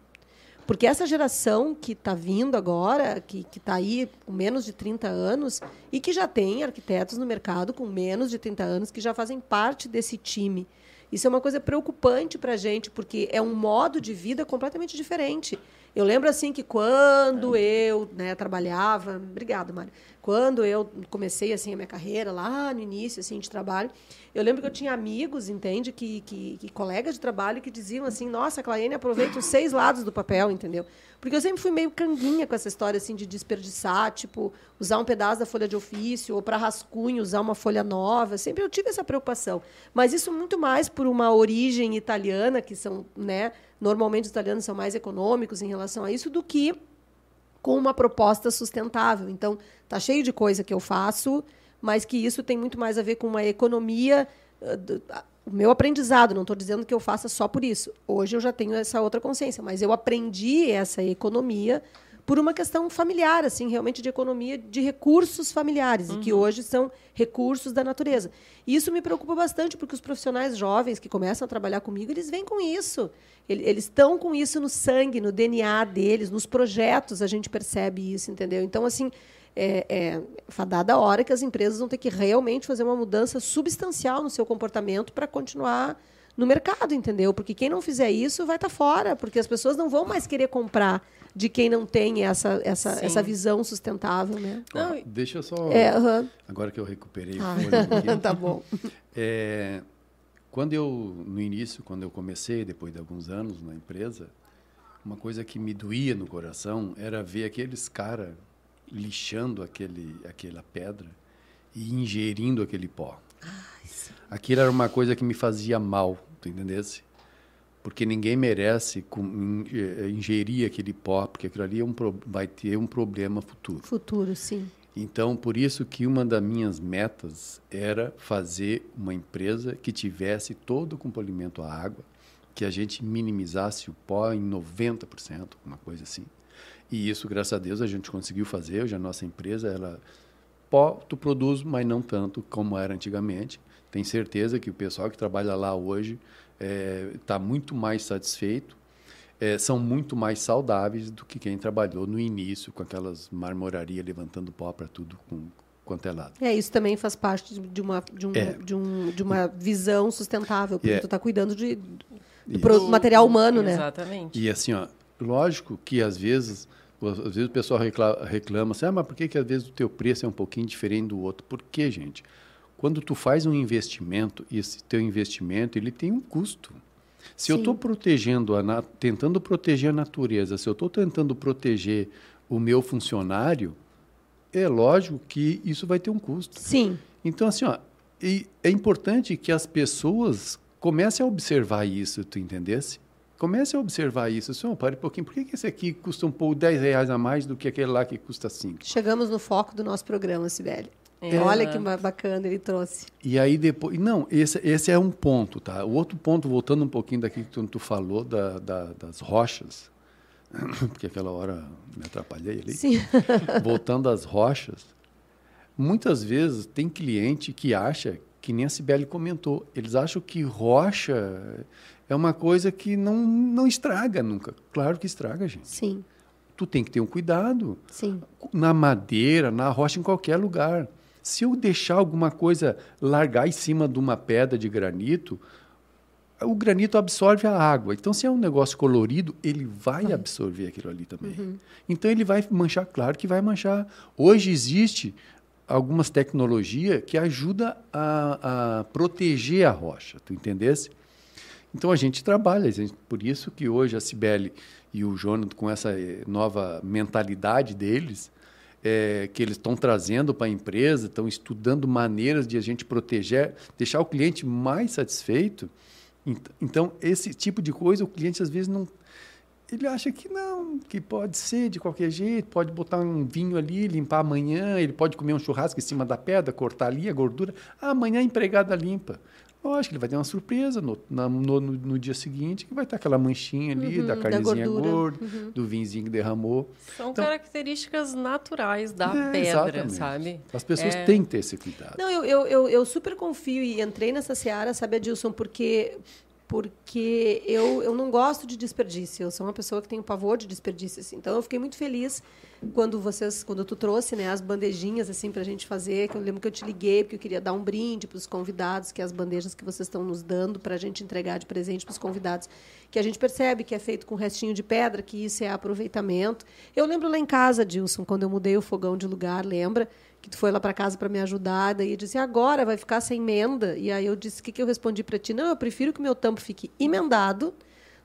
Porque essa geração que está vindo agora, que está aí com menos de 30 anos, e que já tem arquitetos no mercado com menos de 30 anos, que já fazem parte desse time. Isso é uma coisa preocupante para a gente, porque é um modo de vida completamente diferente. Eu lembro assim que quando eu né, trabalhava, obrigada, Mário. Quando eu comecei assim a minha carreira lá no início assim de trabalho, eu lembro que eu tinha amigos, entende, que, que, que colegas de trabalho que diziam assim: "Nossa, Claene aproveita os seis lados do papel", entendeu? Porque eu sempre fui meio canguinha com essa história assim de desperdiçar, tipo, usar um pedaço da folha de ofício ou para rascunho usar uma folha nova. Sempre eu tive essa preocupação. Mas isso muito mais por uma origem italiana, que são, né, normalmente os italianos são mais econômicos em relação a isso do que com uma proposta sustentável. Então, tá cheio de coisa que eu faço, mas que isso tem muito mais a ver com uma economia. O meu aprendizado, não estou dizendo que eu faça só por isso. Hoje eu já tenho essa outra consciência, mas eu aprendi essa economia por uma questão familiar, assim, realmente de economia de recursos familiares, uhum. e que uhum. hoje são recursos da natureza. E isso me preocupa bastante, porque os profissionais jovens que começam a trabalhar comigo, eles vêm com isso. Eles estão com isso no sangue, no DNA deles, nos projetos a gente percebe isso, entendeu? Então, assim, é, é fadada a hora que as empresas vão ter que realmente fazer uma mudança substancial no seu comportamento para continuar no mercado, entendeu? Porque quem não fizer isso vai estar tá fora, porque as pessoas não vão mais querer comprar de quem não tem essa, essa, essa visão sustentável, né? Não, deixa eu só... É, uh -huh. Agora que eu recuperei ah. um tá bom. É, quando eu, no início, quando eu comecei, depois de alguns anos na empresa, uma coisa que me doía no coração era ver aqueles caras lixando aquele, aquela pedra e ingerindo aquele pó. Ai, Aquilo era uma coisa que me fazia mal, tu entendesse? porque ninguém merece eh, ingerir aquele pó, porque aquilo ali é um, vai ter um problema futuro. Futuro, sim. Então, por isso que uma das minhas metas era fazer uma empresa que tivesse todo o complemento à água, que a gente minimizasse o pó em 90%, uma coisa assim. E isso, graças a Deus, a gente conseguiu fazer. Hoje a nossa empresa, ela pó tu produz, mas não tanto como era antigamente. Tenho certeza que o pessoal que trabalha lá hoje está é, tá muito mais satisfeito, é, são muito mais saudáveis do que quem trabalhou no início com aquelas marmorarias levantando pó para tudo com, quanto é lado. É, isso também faz parte de uma, de um, é. de um, de uma visão sustentável, porque é. tu está cuidando de, do, do material humano, né? Exatamente. E assim, ó, lógico que às vezes, às vezes o pessoal reclama, reclama assim, ah, mas por que, que às vezes o teu preço é um pouquinho diferente do outro? Por quê, gente? Quando tu faz um investimento, esse teu investimento ele tem um custo. Se Sim. eu estou protegendo, a, tentando proteger a natureza, se eu estou tentando proteger o meu funcionário, é lógico que isso vai ter um custo. Sim. Então, assim, ó, é importante que as pessoas comecem a observar isso, tu entendesse? Comece a observar isso. Senhor, pare um pouquinho. Por que, que esse aqui custa um pouco 10 reais a mais do que aquele lá que custa 5? Chegamos no foco do nosso programa, Sibeli. É. Olha que bacana ele trouxe. E aí depois. Não, esse, esse é um ponto, tá? O outro ponto, voltando um pouquinho daqui que tu, tu falou, da, da, das rochas, porque aquela hora me atrapalhei ali. Sim. voltando às rochas, muitas vezes tem cliente que acha, que nem a Sibeli comentou, eles acham que rocha é uma coisa que não, não estraga nunca. Claro que estraga, gente. Sim. Tu tem que ter um cuidado. Sim. Na madeira, na rocha, em qualquer lugar. Se eu deixar alguma coisa largar em cima de uma pedra de granito, o granito absorve a água. Então, se é um negócio colorido, ele vai absorver aquilo ali também. Uhum. Então, ele vai manchar, claro que vai manchar. Hoje existe algumas tecnologias que ajudam a, a proteger a rocha, tu entendesse? Então, a gente trabalha, a gente, por isso que hoje a Cibele e o Jonathan, com essa eh, nova mentalidade deles, é, que eles estão trazendo para a empresa, estão estudando maneiras de a gente proteger, deixar o cliente mais satisfeito. Então, esse tipo de coisa, o cliente às vezes não. Ele acha que não, que pode ser de qualquer jeito, pode botar um vinho ali, limpar amanhã, ele pode comer um churrasco em cima da pedra, cortar ali a gordura. Amanhã a empregada limpa. Lógico, ele vai ter uma surpresa no, na, no, no, dia seguinte, que vai ter aquela manchinha ali uhum, da carnezinha da gorda, uhum. do vinzinho que derramou. São então, características naturais da é, pedra, exatamente. sabe? As pessoas é... têm que ter esse cuidado. Não, eu, eu, eu, eu super confio e entrei nessa seara, sabe, Adilson, porque porque eu, eu não gosto de desperdício. Eu sou uma pessoa que tem um pavor de desperdício. Assim. Então, eu fiquei muito feliz quando vocês, quando tu trouxe né, as bandejinhas assim para a gente fazer. Que eu lembro que eu te liguei porque eu queria dar um brinde para os convidados, que é as bandejas que vocês estão nos dando para a gente entregar de presente para os convidados, que a gente percebe que é feito com restinho de pedra, que isso é aproveitamento. Eu lembro lá em casa, Dilson, quando eu mudei o fogão de lugar, lembra? Que tu foi lá para casa para me ajudar, daí eu disse, agora vai ficar sem emenda. E aí eu disse, o que, que eu respondi para ti? Não, eu prefiro que o meu tampo fique emendado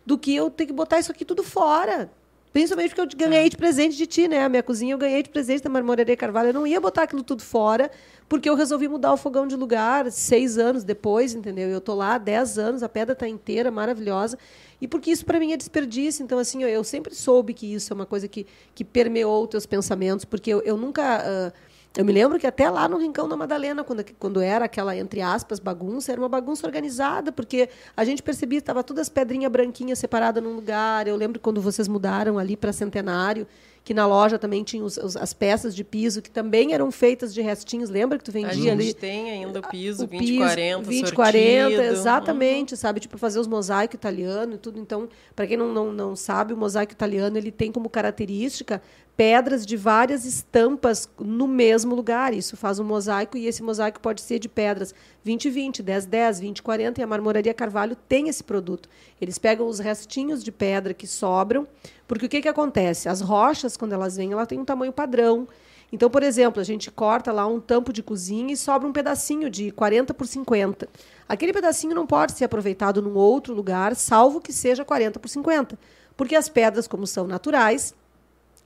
do que eu ter que botar isso aqui tudo fora. Principalmente porque eu ganhei de presente de ti, né? A minha cozinha eu ganhei de presente da Marmoraria Carvalho. Eu não ia botar aquilo tudo fora, porque eu resolvi mudar o fogão de lugar seis anos depois, entendeu? Eu tô lá há dez anos, a pedra está inteira, maravilhosa. E porque isso para mim é desperdício. Então, assim, eu, eu, sempre soube que isso é uma coisa que, que permeou os teus pensamentos, porque eu, eu nunca. Uh, eu me lembro que até lá no Rincão da Madalena, quando, quando era aquela, entre aspas, bagunça, era uma bagunça organizada, porque a gente percebia que estava todas as pedrinhas branquinhas separadas num lugar. Eu lembro quando vocês mudaram ali para Centenário, que na loja também tinha os, os, as peças de piso, que também eram feitas de restinhos. Lembra que tu vendia ali? A gente tem ainda o piso, o 20, piso, 40, 20, sortido. 40, exatamente, uhum. sabe? Tipo, fazer os mosaicos italianos e tudo. Então, para quem não, não, não sabe, o mosaico italiano ele tem como característica pedras de várias estampas no mesmo lugar. Isso faz um mosaico e esse mosaico pode ser de pedras 20 20, 10 10, 20 40 e a Marmoraria Carvalho tem esse produto. Eles pegam os restinhos de pedra que sobram, porque o que que acontece? As rochas quando elas vêm, ela tem um tamanho padrão. Então, por exemplo, a gente corta lá um tampo de cozinha e sobra um pedacinho de 40 por 50. Aquele pedacinho não pode ser aproveitado num outro lugar, salvo que seja 40 por 50, porque as pedras, como são naturais,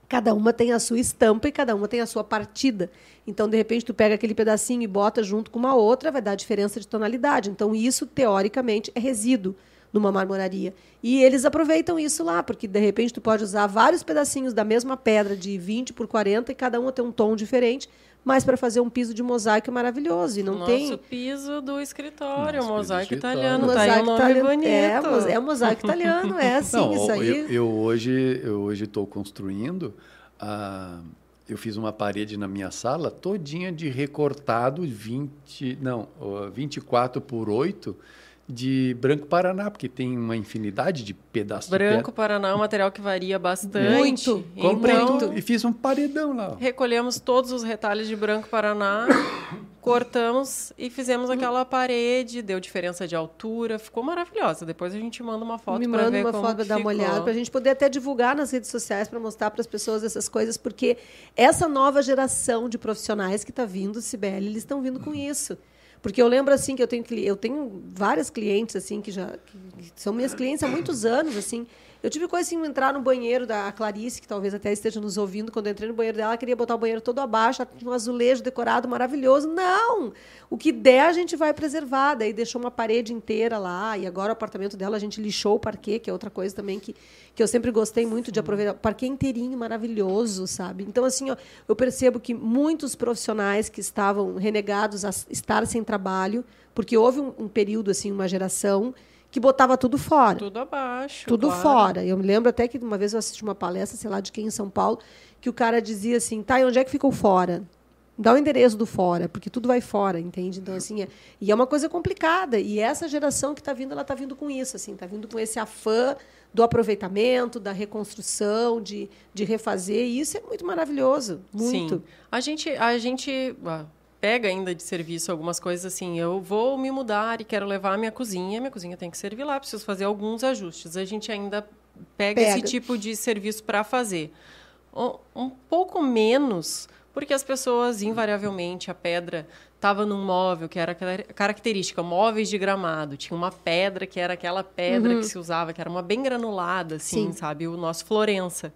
cada uma tem a sua estampa e cada uma tem a sua partida. Então, de repente, tu pega aquele pedacinho e bota junto com uma outra, vai dar diferença de tonalidade. Então, isso, teoricamente, é resíduo numa marmoraria. E eles aproveitam isso lá, porque de repente tu pode usar vários pedacinhos da mesma pedra de 20 por 40 e cada uma tem um tom diferente, mas para fazer um piso de mosaico maravilhoso. E não Nosso tem. piso do escritório, Nosso mosaico italiano. Mosaico tá aí um nome italiano. bonito. É, é mosaico italiano, é assim, não, isso aí. Eu, eu hoje eu hoje estou construindo. Uh, eu fiz uma parede na minha sala todinha de recortado 20, não, 24 por 8 de branco Paraná, porque tem uma infinidade de pedaços branco de Paraná é um material que varia bastante. Muito. Comprei então, e fiz um paredão lá. Recolhemos todos os retalhos de branco Paraná, cortamos e fizemos aquela parede, deu diferença de altura, ficou maravilhosa. Depois a gente manda uma foto para ver uma como foto para dar uma olhada, para a gente poder até divulgar nas redes sociais para mostrar para as pessoas essas coisas, porque essa nova geração de profissionais que está vindo, Sibeli, eles estão vindo com isso. Porque eu lembro assim que eu tenho eu tenho várias clientes assim que já que são minhas clientes há muitos anos assim. Eu tive coisa assim, entrar no banheiro da Clarice, que talvez até esteja nos ouvindo, quando eu entrei no banheiro dela, ela queria botar o banheiro todo abaixo, um azulejo decorado maravilhoso. Não! O que der, a gente vai preservar. Daí deixou uma parede inteira lá, e agora o apartamento dela, a gente lixou o parquet, que é outra coisa também que, que eu sempre gostei muito de aproveitar. O parquet inteirinho, maravilhoso, sabe? Então, assim, ó, eu percebo que muitos profissionais que estavam renegados a estar sem trabalho, porque houve um, um período, assim, uma geração que botava tudo fora. Tudo abaixo. Tudo claro. fora. Eu me lembro até que uma vez eu assisti uma palestra, sei lá de quem em São Paulo, que o cara dizia assim: tá, e onde é que ficou fora? Dá o endereço do fora, porque tudo vai fora, entende? Então, assim, é, e é uma coisa complicada. E essa geração que está vindo, ela está vindo com isso, assim, está vindo com esse afã do aproveitamento, da reconstrução, de, de refazer. E isso é muito maravilhoso. Muito. Sim. A gente. A gente pega ainda de serviço algumas coisas assim. Eu vou me mudar e quero levar a minha cozinha. Minha cozinha tem que servir lá, preciso fazer alguns ajustes. A gente ainda pega, pega. esse tipo de serviço para fazer. Um pouco menos, porque as pessoas, invariavelmente, a pedra estava num móvel que era característica, móveis de gramado. Tinha uma pedra que era aquela pedra uhum. que se usava, que era uma bem granulada, assim, Sim. sabe? O nosso Florença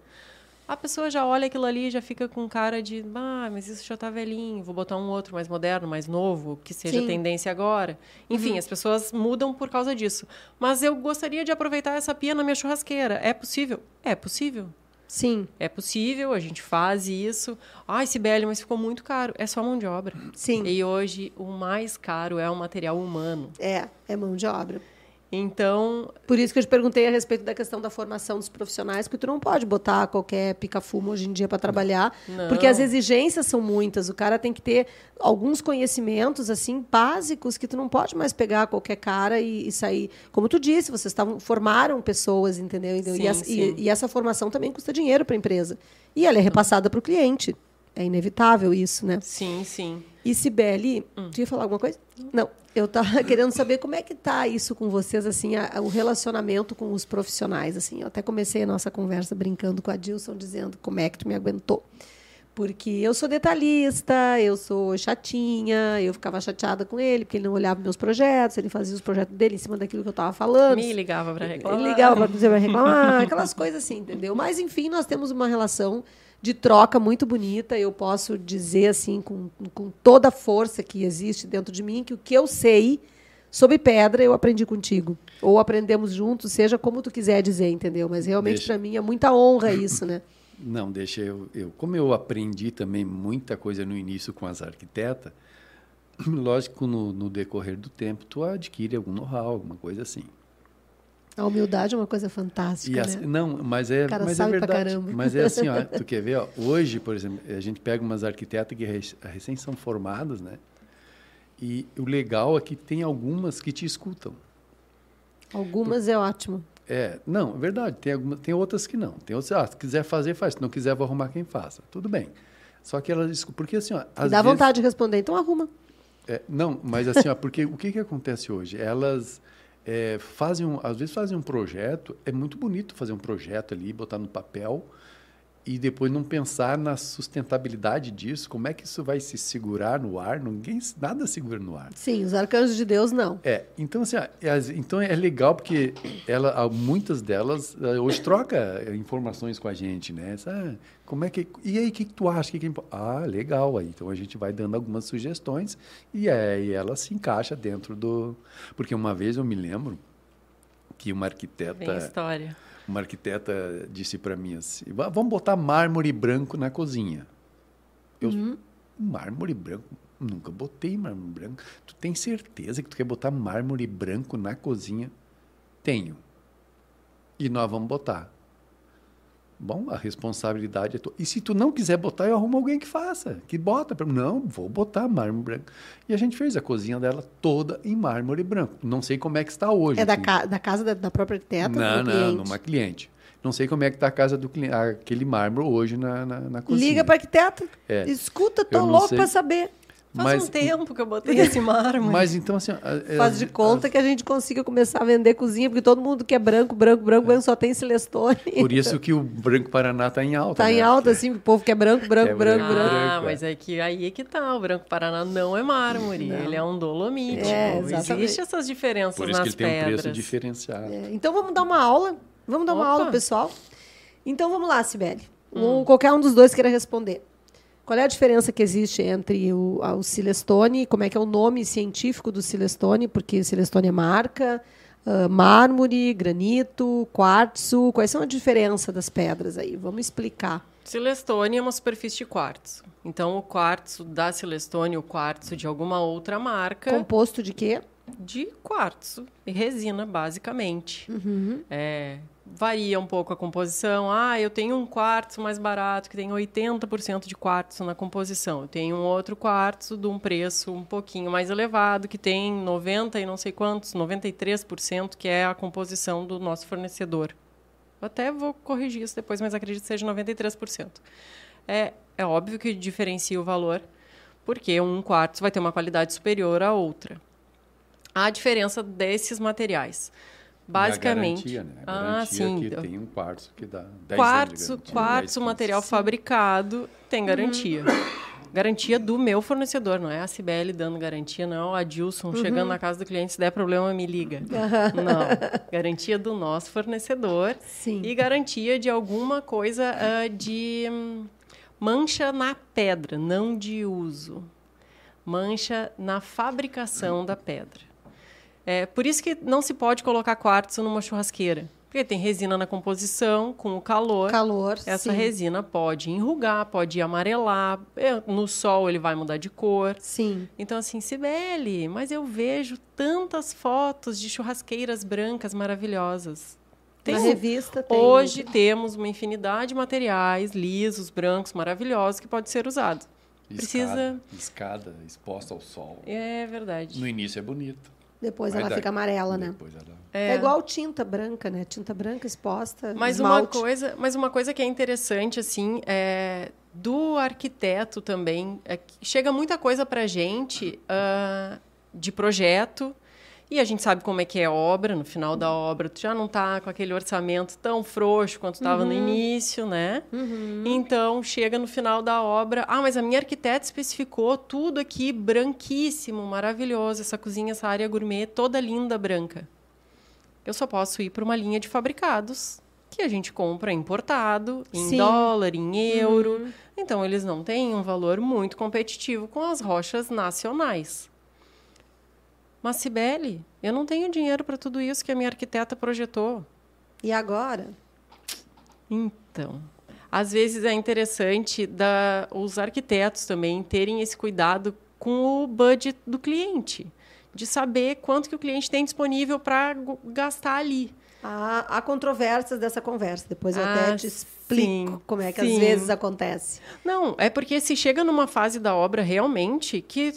a pessoa já olha aquilo ali e já fica com cara de, ah, mas isso já está velhinho, vou botar um outro mais moderno, mais novo, que seja Sim. tendência agora. Enfim, uhum. as pessoas mudam por causa disso. Mas eu gostaria de aproveitar essa pia na minha churrasqueira. É possível? É possível. Sim. É possível, a gente faz isso. Ai, Sibeli, mas ficou muito caro. É só mão de obra. Sim. E hoje o mais caro é o material humano. É, é mão de obra. Então. Por isso que eu te perguntei a respeito da questão da formação dos profissionais, porque tu não pode botar qualquer pica-fumo hoje em dia para trabalhar, Não. porque as exigências são muitas. O cara tem que ter alguns conhecimentos assim básicos que tu não pode mais pegar qualquer cara e, e sair. Como tu disse, vocês estavam formaram pessoas, entendeu? Então, Sim, e, essa, e- e essa formação também custa dinheiro para a empresa. E ela é repassada para o cliente. É inevitável isso, né? Sim, sim. E Sibeli, tu ia falar alguma coisa? Não. Eu tava querendo saber como é que tá isso com vocês, assim, a- a- o relacionamento com os profissionais, assim. Eu até comecei a nossa conversa brincando com a Dilson, dizendo como é que tu me aguentou. Porque eu sou detalhista, eu sou chatinha, eu ficava chateada com ele, porque ele não olhava meus projetos, ele fazia os projetos dele em cima daquilo que eu estava falando. Me ligava para reclamar. Ele ligava para dizer para reclamar, aquelas coisas assim, entendeu? Mas enfim, nós temos uma relação de troca muito bonita. Eu posso dizer assim com, com toda a força que existe dentro de mim que o que eu sei sobre pedra eu aprendi contigo ou aprendemos juntos, seja como tu quiser dizer, entendeu? Mas realmente para mim é muita honra isso, né? Não, deixa eu, eu. Como eu aprendi também muita coisa no início com as arquitetas, lógico, no, no decorrer do tempo, tu adquire algum know-how, alguma coisa assim. A humildade é uma coisa fantástica, E né? não, mas é, O cara mas é sabe pra verdade. caramba. Mas é assim, ó, tu quer ver, ó, hoje, por exemplo, a gente pega umas arquitetas que rec- recém são formadas, né? E o legal é que tem algumas que te escutam. Algumas é ótimo. É, não, é verdade. Tem, alguma, tem outras que não. Tem outras, ah, se quiser fazer, faz. Se não quiser, vou arrumar quem faça. Tudo bem. Só que elas escutam. Porque assim, ó, às dá vezes, vontade de responder, então arruma. é, não, mas assim, ó, porque o que, que acontece hoje? Elas é, fazem, um, às vezes fazem um projeto, é muito bonito fazer um projeto ali, botar no papel e depois não pensar na sustentabilidade disso, como é que isso vai se segurar no ar? Ninguém, nada segura no ar. Sim, os arcanjos de Deus não. É, então assim, é então é legal porque ela, ah, muitas delas ah, hoje troca informações com a gente, né? Ah, como é que e aí o que, que tu acha? Que que é ah, legal aí. Então a gente vai dando algumas sugestões e aí ela se encaixa dentro do porque uma vez eu me lembro que uma Bem arquiteta história. Uma arquiteta disse para mim assim: "Va- vamos botar mármore branco na cozinha. Eu, mármore branco? Nunca botei mármore branco. Tu tem certeza que tu quer botar mármore branco na cozinha? Tenho. E nós vamos botar. Bom, a responsabilidade é tua. E se tu não quiser botar, eu arrumo alguém que faça, que bota. Não, vou botar mármore branco. E a gente fez a cozinha dela toda em mármore branco. Não sei como é que está hoje. É da, ca- da casa da, da própria arquiteta? Não, não, cliente? numa cliente. Não sei como é que está a casa do cliente, aquele mármore hoje na, na, na cozinha. Liga para arquiteta. É. Escuta, tô louco para saber. Faz mas, um tempo que eu botei esse mármore. Mas então, assim... a- é- Faz de conta que a gente consiga começar a vender cozinha, porque todo mundo que é branco, branco, branco, branco só tem Celestone. Por isso que o Branco Paraná está em alta. Tá em né? alta, assim, o povo que é branco, branco, É branco, branco. Ah, branco, mas é que aí é que tá. O Branco Paraná não é mármore, ele é um dolomítico. É, exatamente. Existem essas diferenças Por isso que nas ele tem um pedras. preço diferenciado. É, então vamos dar uma aula. Vamos dar uma Opa. aula, pessoal. Então vamos lá, Sibeli. Hum. Um- qualquer um dos dois queira responder. Qual é a diferença que existe entre o, o Silestone, como é que é o nome científico do Silestone, porque Silestone é marca, ah, mármore, granito, quartzo, quais são a diferença das pedras aí? Vamos explicar. Silestone é uma superfície de quartzo. Então, o quartzo da Silestone, o quartzo de alguma outra marca, Composto de quê? de quartzo e resina, basicamente. Uhum. É, varia um pouco a composição. Ah, eu tenho um quartzo mais barato que tem 80% de quartzo na composição. Eu tenho um outro quartzo de um preço um pouquinho mais elevado que tem 90 e não sei quantos, 93% que é a composição do nosso fornecedor. Eu até vou corrigir isso depois, mas acredito que seja 93%. É, é óbvio que diferencia o valor, porque um quartzo vai ter uma qualidade superior à outra. A diferença desses materiais. Basicamente. E a garantia, né? A Ah, garantia sim. que tem um quartzo que dá 10 anos de Quartzo, garantia, quartzo 10, material 15. fabricado tem Uhum. garantia. Garantia do meu fornecedor, não é a Cibele dando garantia, não é o Adilson Uhum. chegando na casa do cliente, se der problema, me liga. Não. Garantia do nosso fornecedor Sim. e garantia de alguma coisa ah, de hum, mancha na pedra, não de uso. Mancha na fabricação da pedra. É, por isso que não se pode colocar quartzo numa churrasqueira. Porque tem resina na composição, com o calor. Calor, Essa sim. resina pode enrugar, pode amarelar. é, No sol ele vai mudar de cor. Sim. Então, assim, Sibeli, mas eu vejo tantas fotos de churrasqueiras brancas maravilhosas. Na Tem- revista tem. Hoje temos uma infinidade de materiais lisos, brancos, maravilhosos que pode ser usado. Precisa- Escada, escada exposta ao sol. É verdade. No início é bonito. Depois Vai ela dar- fica amarela, né? Ela... É. igual tinta branca, né? Tinta branca exposta. Mas uma coisa, mas uma coisa que é interessante assim é do arquiteto também é chega muita coisa para gente ah, de projeto e a gente sabe como é que é a obra no final da obra tu já não tá com aquele orçamento tão frouxo quanto estava no início né então chega no final da obra ah mas a minha arquiteta especificou tudo aqui branquíssimo maravilhoso essa cozinha essa área gourmet toda linda branca eu só posso ir para uma linha de fabricados que a gente compra importado, em Sim. dólar, em euro. Então, eles não têm um valor muito competitivo com as rochas nacionais. Mas, Cibele, eu não tenho dinheiro para tudo isso que a minha arquiteta projetou. E agora? Então, às vezes é interessante da, os arquitetos também terem esse cuidado com o budget do cliente, de saber quanto que o cliente tem disponível para gastar ali. Há, há controvérsias dessa conversa. Depois eu Ah, até te explico sim, como é que sim. às vezes acontece. Não, é porque se chega numa fase da obra realmente que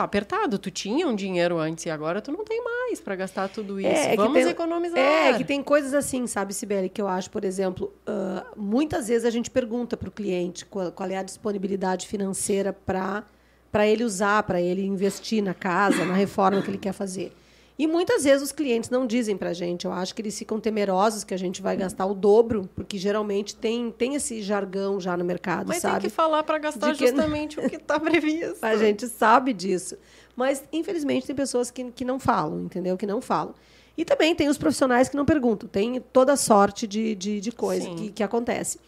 tá apertado, tu tinha um dinheiro antes e agora tu não tem mais para gastar tudo isso. É, que Vamos tem- economizar. É, que tem coisas assim, sabe, Sibeli, que eu acho, por exemplo, ah, muitas vezes a gente pergunta para o cliente qual, qual é a disponibilidade financeira para para ele usar, para ele investir na casa, na reforma que ele quer fazer. E muitas vezes os clientes não dizem para a gente. Eu acho que eles ficam temerosos que a gente vai gastar o dobro, porque geralmente tem, tem esse jargão já no mercado, Mas sabe? tem que falar para gastar que- justamente o que está previsto. A gente sabe disso. Mas, infelizmente, tem pessoas que, que não falam, entendeu? Que não falam. E também tem os profissionais que não perguntam. Tem toda sorte de, de, de coisa que, que acontece.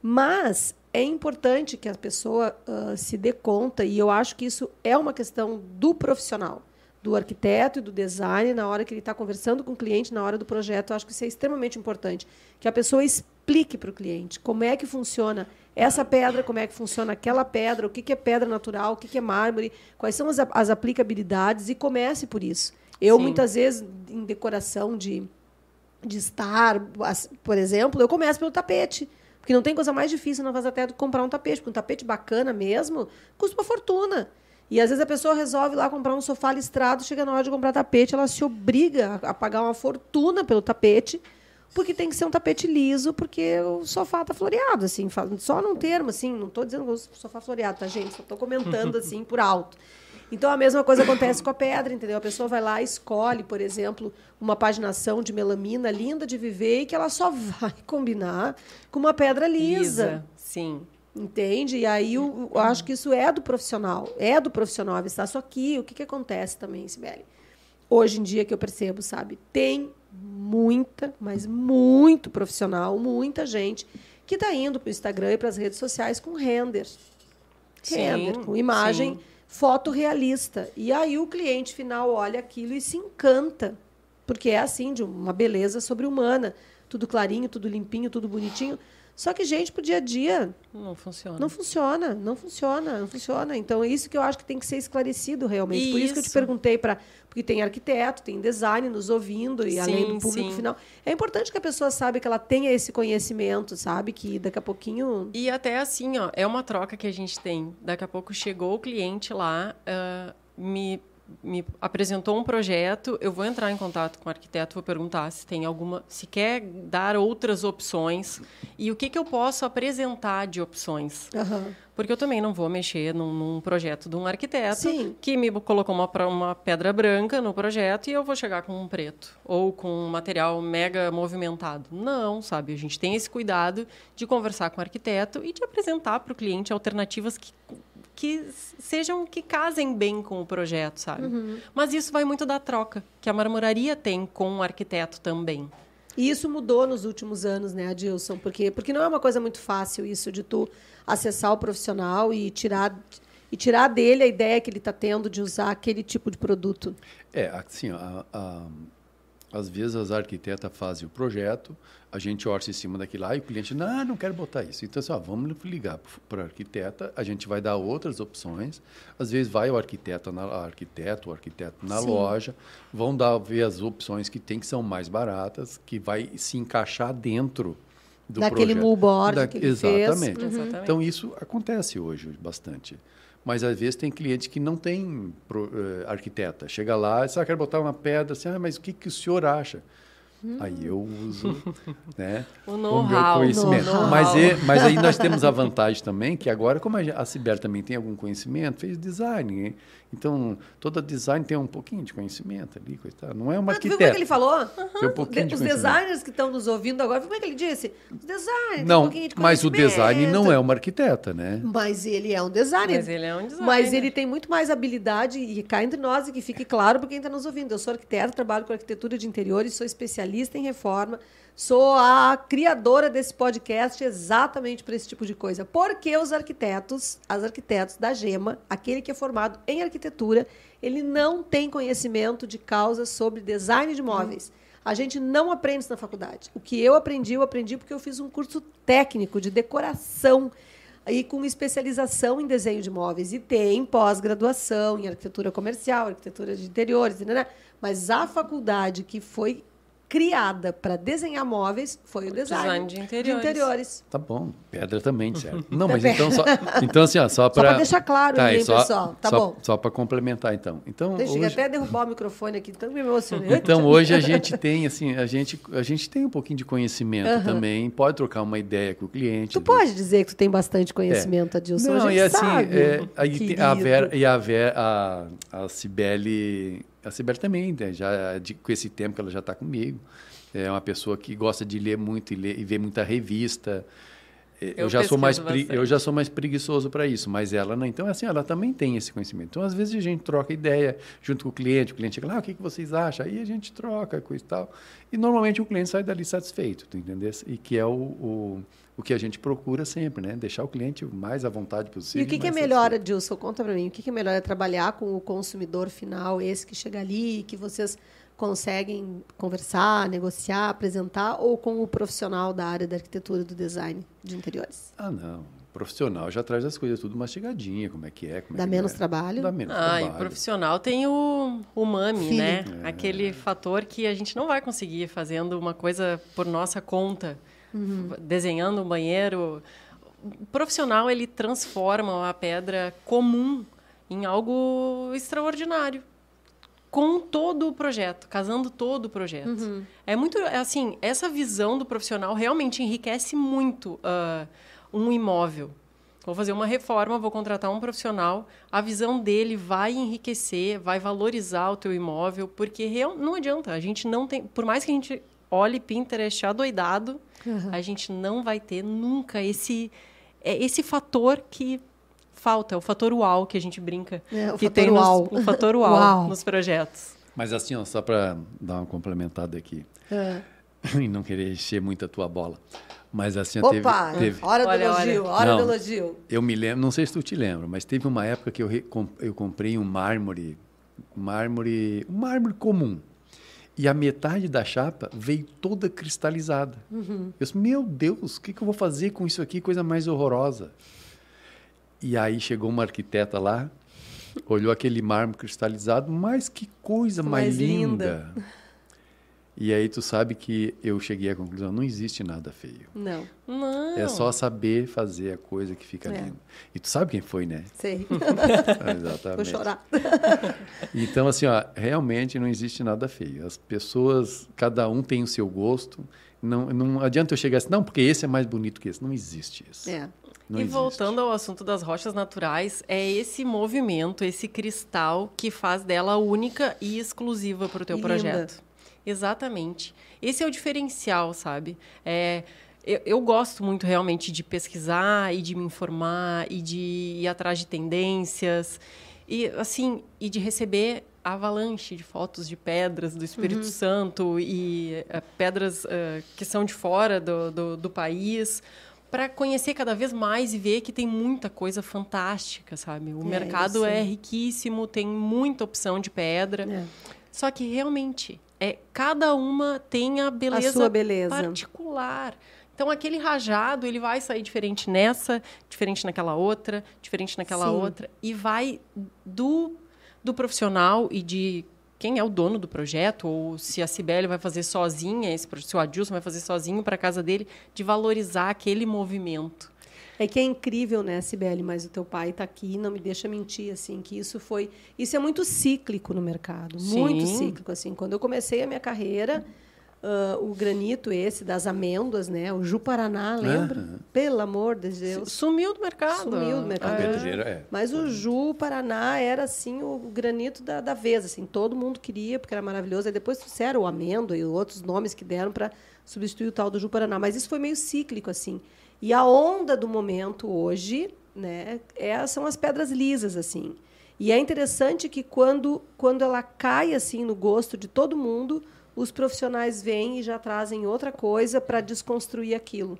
Mas é importante que a pessoa ah, se dê conta, e eu acho que isso é uma questão do profissional, do arquiteto e do design, na hora que ele está conversando com o cliente, na hora do projeto. Eu acho que isso é extremamente importante. Que a pessoa explique para o cliente como é que funciona essa pedra, como é que funciona aquela pedra, o que, que é pedra natural, o que, que é mármore, quais são as, as aplicabilidades, e comece por isso. Eu, Sim. muitas vezes, em decoração de, de estar, por exemplo, eu começo pelo tapete. Porque não tem coisa mais difícil na Vazaté do que comprar um tapete. Porque um tapete bacana mesmo custa uma fortuna. E às vezes a pessoa resolve lá comprar um sofá listrado, chega na hora de comprar tapete, ela se obriga a pagar uma fortuna pelo tapete, porque tem que ser um tapete liso, porque o sofá tá floreado, assim, só num termo, assim, não estou dizendo que o sofá floreado, tá, gente? Só estou comentando assim por alto. Então a mesma coisa acontece com a pedra, entendeu? A pessoa vai lá, escolhe, por exemplo, uma paginação de melamina linda de viver e que ela só vai combinar com uma pedra lisa. Sim. Entende? E aí eu, eu acho que isso é do profissional. É do profissional avistar. Só que o que, que acontece também, Sibeli? Hoje em dia que eu percebo, sabe? Tem muita, mas muito profissional, muita gente que está indo para o Instagram e para as redes sociais com render. Sim, Render, com imagem sim. fotorrealista. E aí o cliente final olha aquilo e se encanta. Porque é assim, de uma beleza sobre-humana. Tudo clarinho, tudo limpinho, tudo bonitinho. Só que, gente, pro dia a dia, Não funciona. não funciona, não funciona, não funciona. Então, é isso que eu acho que tem que ser esclarecido realmente. Por isso que eu te Isso. perguntei para. Porque tem arquiteto, tem design nos ouvindo, e Sim, além do público sim. final. É importante que a pessoa saiba que ela tenha esse conhecimento, sabe? Que daqui a pouquinho. E até assim, ó, é uma troca que a gente tem. Daqui a pouco chegou o cliente lá, ah, me, me apresentou um projeto, eu vou entrar em contato com o arquiteto, vou perguntar se tem alguma, se quer dar outras opções e o que, que eu posso apresentar de opções. Aham. Porque eu também não vou mexer num, num projeto de um arquiteto Sim. que me colocou uma, uma pedra branca no projeto e eu vou chegar com um preto ou com um material mega movimentado. Não, sabe? A gente tem esse cuidado de conversar com o arquiteto e de apresentar para o cliente alternativas que, que sejam que casem bem com o projeto, sabe? Mas isso vai muito da troca que a marmoraria tem com o arquiteto também. E isso mudou nos últimos anos, né, Adilson? Porque, porque não é uma coisa muito fácil isso de tu acessar o profissional e tirar, e tirar dele a ideia que ele está tendo de usar aquele tipo de produto. É, assim, a, a, às vezes as arquitetas fazem o projeto, a gente orça em cima daquilo lá e o cliente, não, não quero botar isso. Então, assim, ó, vamos ligar para a arquiteta, a gente vai dar outras opções. Às vezes vai o arquiteto, na, arquiteto, o arquiteto na Sim. loja, vão dar ver as opções que tem que são mais baratas, que vai se encaixar dentro do Daquele projeto. board da, que ele exatamente. Fez. Uhum. Então, isso acontece hoje bastante. Mas às vezes tem cliente que não tem pro, uh, arquiteta. Chega lá e diz, ah, quero botar uma pedra assim, ah, mas o que, que o senhor acha? Hum. Aí eu uso né, o, o meu conhecimento. Mas, é, mas aí nós temos a vantagem também que agora, como a Ciber também tem algum conhecimento, fez design. Então, toda design tem um pouquinho de conhecimento ali, coitado. Não é uma arquiteta. como é que ele falou? Uhum. Tem um pouquinho de Os designers que estão nos ouvindo agora, como é que ele disse? Os designers, não, um pouquinho de Mas o design não é uma arquiteta, né? Mas ele é um designer. Mas ele é um designer. Mas ele tem muito mais habilidade, e cá entre nós, e que fique claro para quem está nos ouvindo. Eu sou arquiteta, trabalho com arquitetura de interiores, sou especialista em reforma, Sou a criadora desse podcast exatamente para esse tipo de coisa. Porque os arquitetos, as arquitetos da GEMA, aquele que é formado em arquitetura, ele não tem conhecimento de causa sobre design de móveis. A gente não aprende isso na faculdade. O que eu aprendi, eu aprendi porque eu fiz um curso técnico de decoração e com especialização em desenho de móveis. E tem pós-graduação em arquitetura comercial, arquitetura de interiores, né? mas a faculdade que foi criada para desenhar móveis foi o design, design de, interiores. de, interiores. Tá bom, pedra também, certo. Não, mas então só, então assim, ó, só para só para deixar claro, tá, aí, só, pessoal. Tá só, bom. Só para complementar, então. Então Deixa hoje... até derrubar o microfone aqui, tanto me emocionei. Então hoje a gente tem assim, a gente a gente tem um pouquinho de conhecimento uhum. também, pode trocar uma ideia com o cliente. Tu do... pode dizer que tu tem bastante conhecimento, é. Adilson. Não, a gente e assim, sabe, é, aí a Vera e a Vera, a, a Cibele, a Cibele também, né, já de, com esse tempo que ela já está comigo. É uma pessoa que gosta de ler muito e, ler, e ver muita revista. É, eu, eu já sou mais eu já sou mais preguiçoso para isso, mas ela não. Então assim, ela também tem esse conhecimento. Então às vezes a gente troca ideia junto com o cliente, o cliente chega lá, ah, o que, que vocês acham? Aí a gente troca coisa e tal. E normalmente o cliente sai dali satisfeito, tu entendeu? E que é o, o, o que a gente procura sempre, né? Deixar o cliente o mais à vontade possível. E o que, que é melhor, Adilson? Conta para mim. O que, que é melhor é trabalhar com o consumidor final, esse que chega ali, que vocês conseguem conversar, negociar, apresentar, ou com o profissional da área da arquitetura e do design de interiores? Ah, não. O profissional já traz as coisas tudo mastigadinha, como é que é. Como Dá é menos é. trabalho? Dá menos ah, trabalho. E o profissional tem o, o mami, né? É. Aquele fator que a gente não vai conseguir fazendo uma coisa por nossa conta, uhum. desenhando um banheiro. O profissional, ele transforma a pedra comum em algo extraordinário com todo o projeto, casando todo o projeto. Uhum. É muito, assim, essa visão do profissional realmente enriquece muito uh, um imóvel. Vou fazer uma reforma, vou contratar um profissional, a visão dele vai enriquecer, vai valorizar o teu imóvel, porque real, não adianta, a gente não tem, por mais que a gente olhe Pinterest adoidado, uhum. a gente não vai ter nunca esse é esse fator que falta, é o fator uau que a gente brinca. É, o que fator tem uau. Nos, o fator uau, uau, nos projetos. Mas assim, ó, só para dar uma complementada aqui. É. e não querer encher muito a tua bola. Mas assim, Opa, teve, teve... hora do olha, elogio, olha. hora não, do elogio. Eu me lembro, não sei se tu te lembra, mas teve uma época que eu, eu comprei um mármore, mármore, um mármore comum. E a metade da chapa veio toda cristalizada. Uhum. Eu disse, meu Deus, o que, que eu vou fazer com isso aqui? Coisa mais horrorosa. E aí chegou uma arquiteta lá, olhou aquele mármore cristalizado, mas que coisa mais, mais linda. linda. E aí tu sabe que eu cheguei à conclusão, não existe nada feio. Não. Não. É só saber fazer a coisa que fica é. linda. E tu sabe quem foi, né? Sei. Exatamente. Vou chorar. Então, assim, ó, realmente não existe nada feio. As pessoas, cada um tem o seu gosto. Não, não adianta eu chegar assim, não, porque esse é mais bonito que esse. Não existe isso. É. Não e existe. voltando ao assunto das rochas naturais, é esse movimento, esse cristal que faz dela única e exclusiva para o teu projeto. Exatamente. Esse é o diferencial, sabe? É, eu, eu, gosto muito realmente de pesquisar e de me informar e de ir atrás de tendências e assim e de receber avalanche de fotos de pedras do Espírito uhum. Santo e uh, pedras uh, que são de fora do, do, do país para conhecer cada vez mais e ver que tem muita coisa fantástica, sabe? O é, mercado é riquíssimo, tem muita opção de pedra. É. Só que realmente É, cada uma tem a beleza, a sua beleza particular. Então, aquele rajado, ele vai sair diferente nessa, diferente naquela outra, diferente naquela Sim. outra. E vai do, do profissional e de quem é o dono do projeto, ou se a Cibele vai fazer sozinha, esse, se o Adilson vai fazer sozinho para a casa dele, de valorizar aquele movimento. É que é incrível, né, Sibeli? Mas o teu pai está aqui, não me deixa mentir, assim, que isso foi. Isso é muito cíclico no mercado. Sim. Muito cíclico, assim. Quando eu comecei a minha carreira, uh, o granito esse das amêndoas, né? O Ju-Paraná, lembra? Uhum. Pelo amor de Deus. Sumiu do mercado. Sumiu do mercado. É. É. Mas o Ju-Paraná era, assim, o granito da, da vez, assim. Todo mundo queria, porque era maravilhoso. Aí depois trouxeram o amêndoa e outros nomes que deram para substituir o tal do Ju-Paraná. Mas isso foi meio cíclico, assim. E a onda do momento hoje, né, é, são as pedras lisas, assim. E é interessante que quando, quando ela cai assim no gosto de todo mundo, os profissionais vêm e já trazem outra coisa para desconstruir aquilo.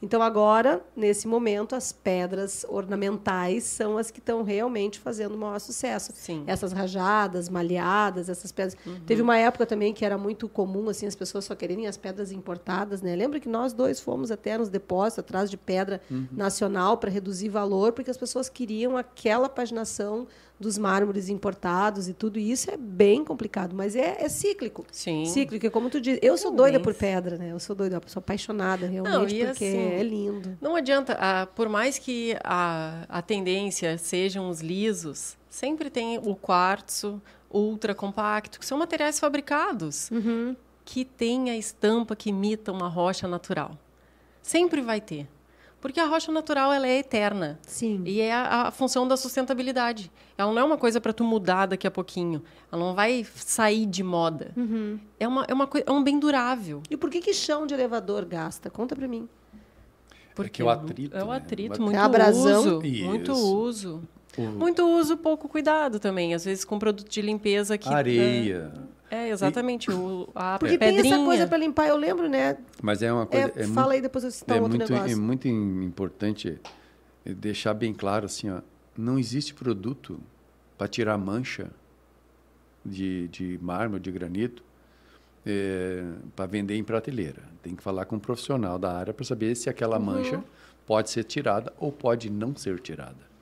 Então, agora, nesse momento, as pedras ornamentais são as que estão realmente fazendo o maior sucesso. Sim. Essas rajadas, malhadas, essas pedras. Uhum. Teve uma época também que era muito comum assim as pessoas só quererem as pedras importadas. Né? Lembra que nós dois fomos até nos depósitos atrás de pedra uhum. nacional para reduzir valor, porque as pessoas queriam aquela paginação dos mármores importados e tudo isso é bem complicado, mas é, é cíclico. Sim. Cíclico, é como tu diz. Eu sou doida por pedra, né? Eu sou doida, sou apaixonada realmente, não, porque assim, é lindo. Não adianta, ah, por mais que a, a tendência sejam os lisos, sempre tem o quartzo ultra compacto, que são materiais fabricados, uhum. que tem a estampa que imita uma rocha natural. Sempre vai ter. Porque a rocha natural ela é eterna. Sim. E é a, a função da sustentabilidade. Ela não é uma coisa para tu mudar daqui a pouquinho. Ela não vai sair de moda. Uhum. É, uma, é, uma, é um bem durável. E por que, que chão de elevador gasta? Conta para mim. Porque é o atrito. É o né? atrito, né? muito é uso. Isso. Muito uso. Muito uso, pouco cuidado também. Às vezes com produto de limpeza que. Areia. É é, exatamente. O, a Porque pedrinha. tem essa coisa para limpar, eu lembro, né? Mas é uma coisa. É, é fala muito, aí, depois eu citar é outro muito, negócio. É muito importante deixar bem claro assim, ó, não existe produto para tirar mancha de, de mármore, de granito, é, para vender em prateleira. Tem que falar com um profissional da área para saber se aquela uhum. mancha pode ser tirada ou pode não ser tirada.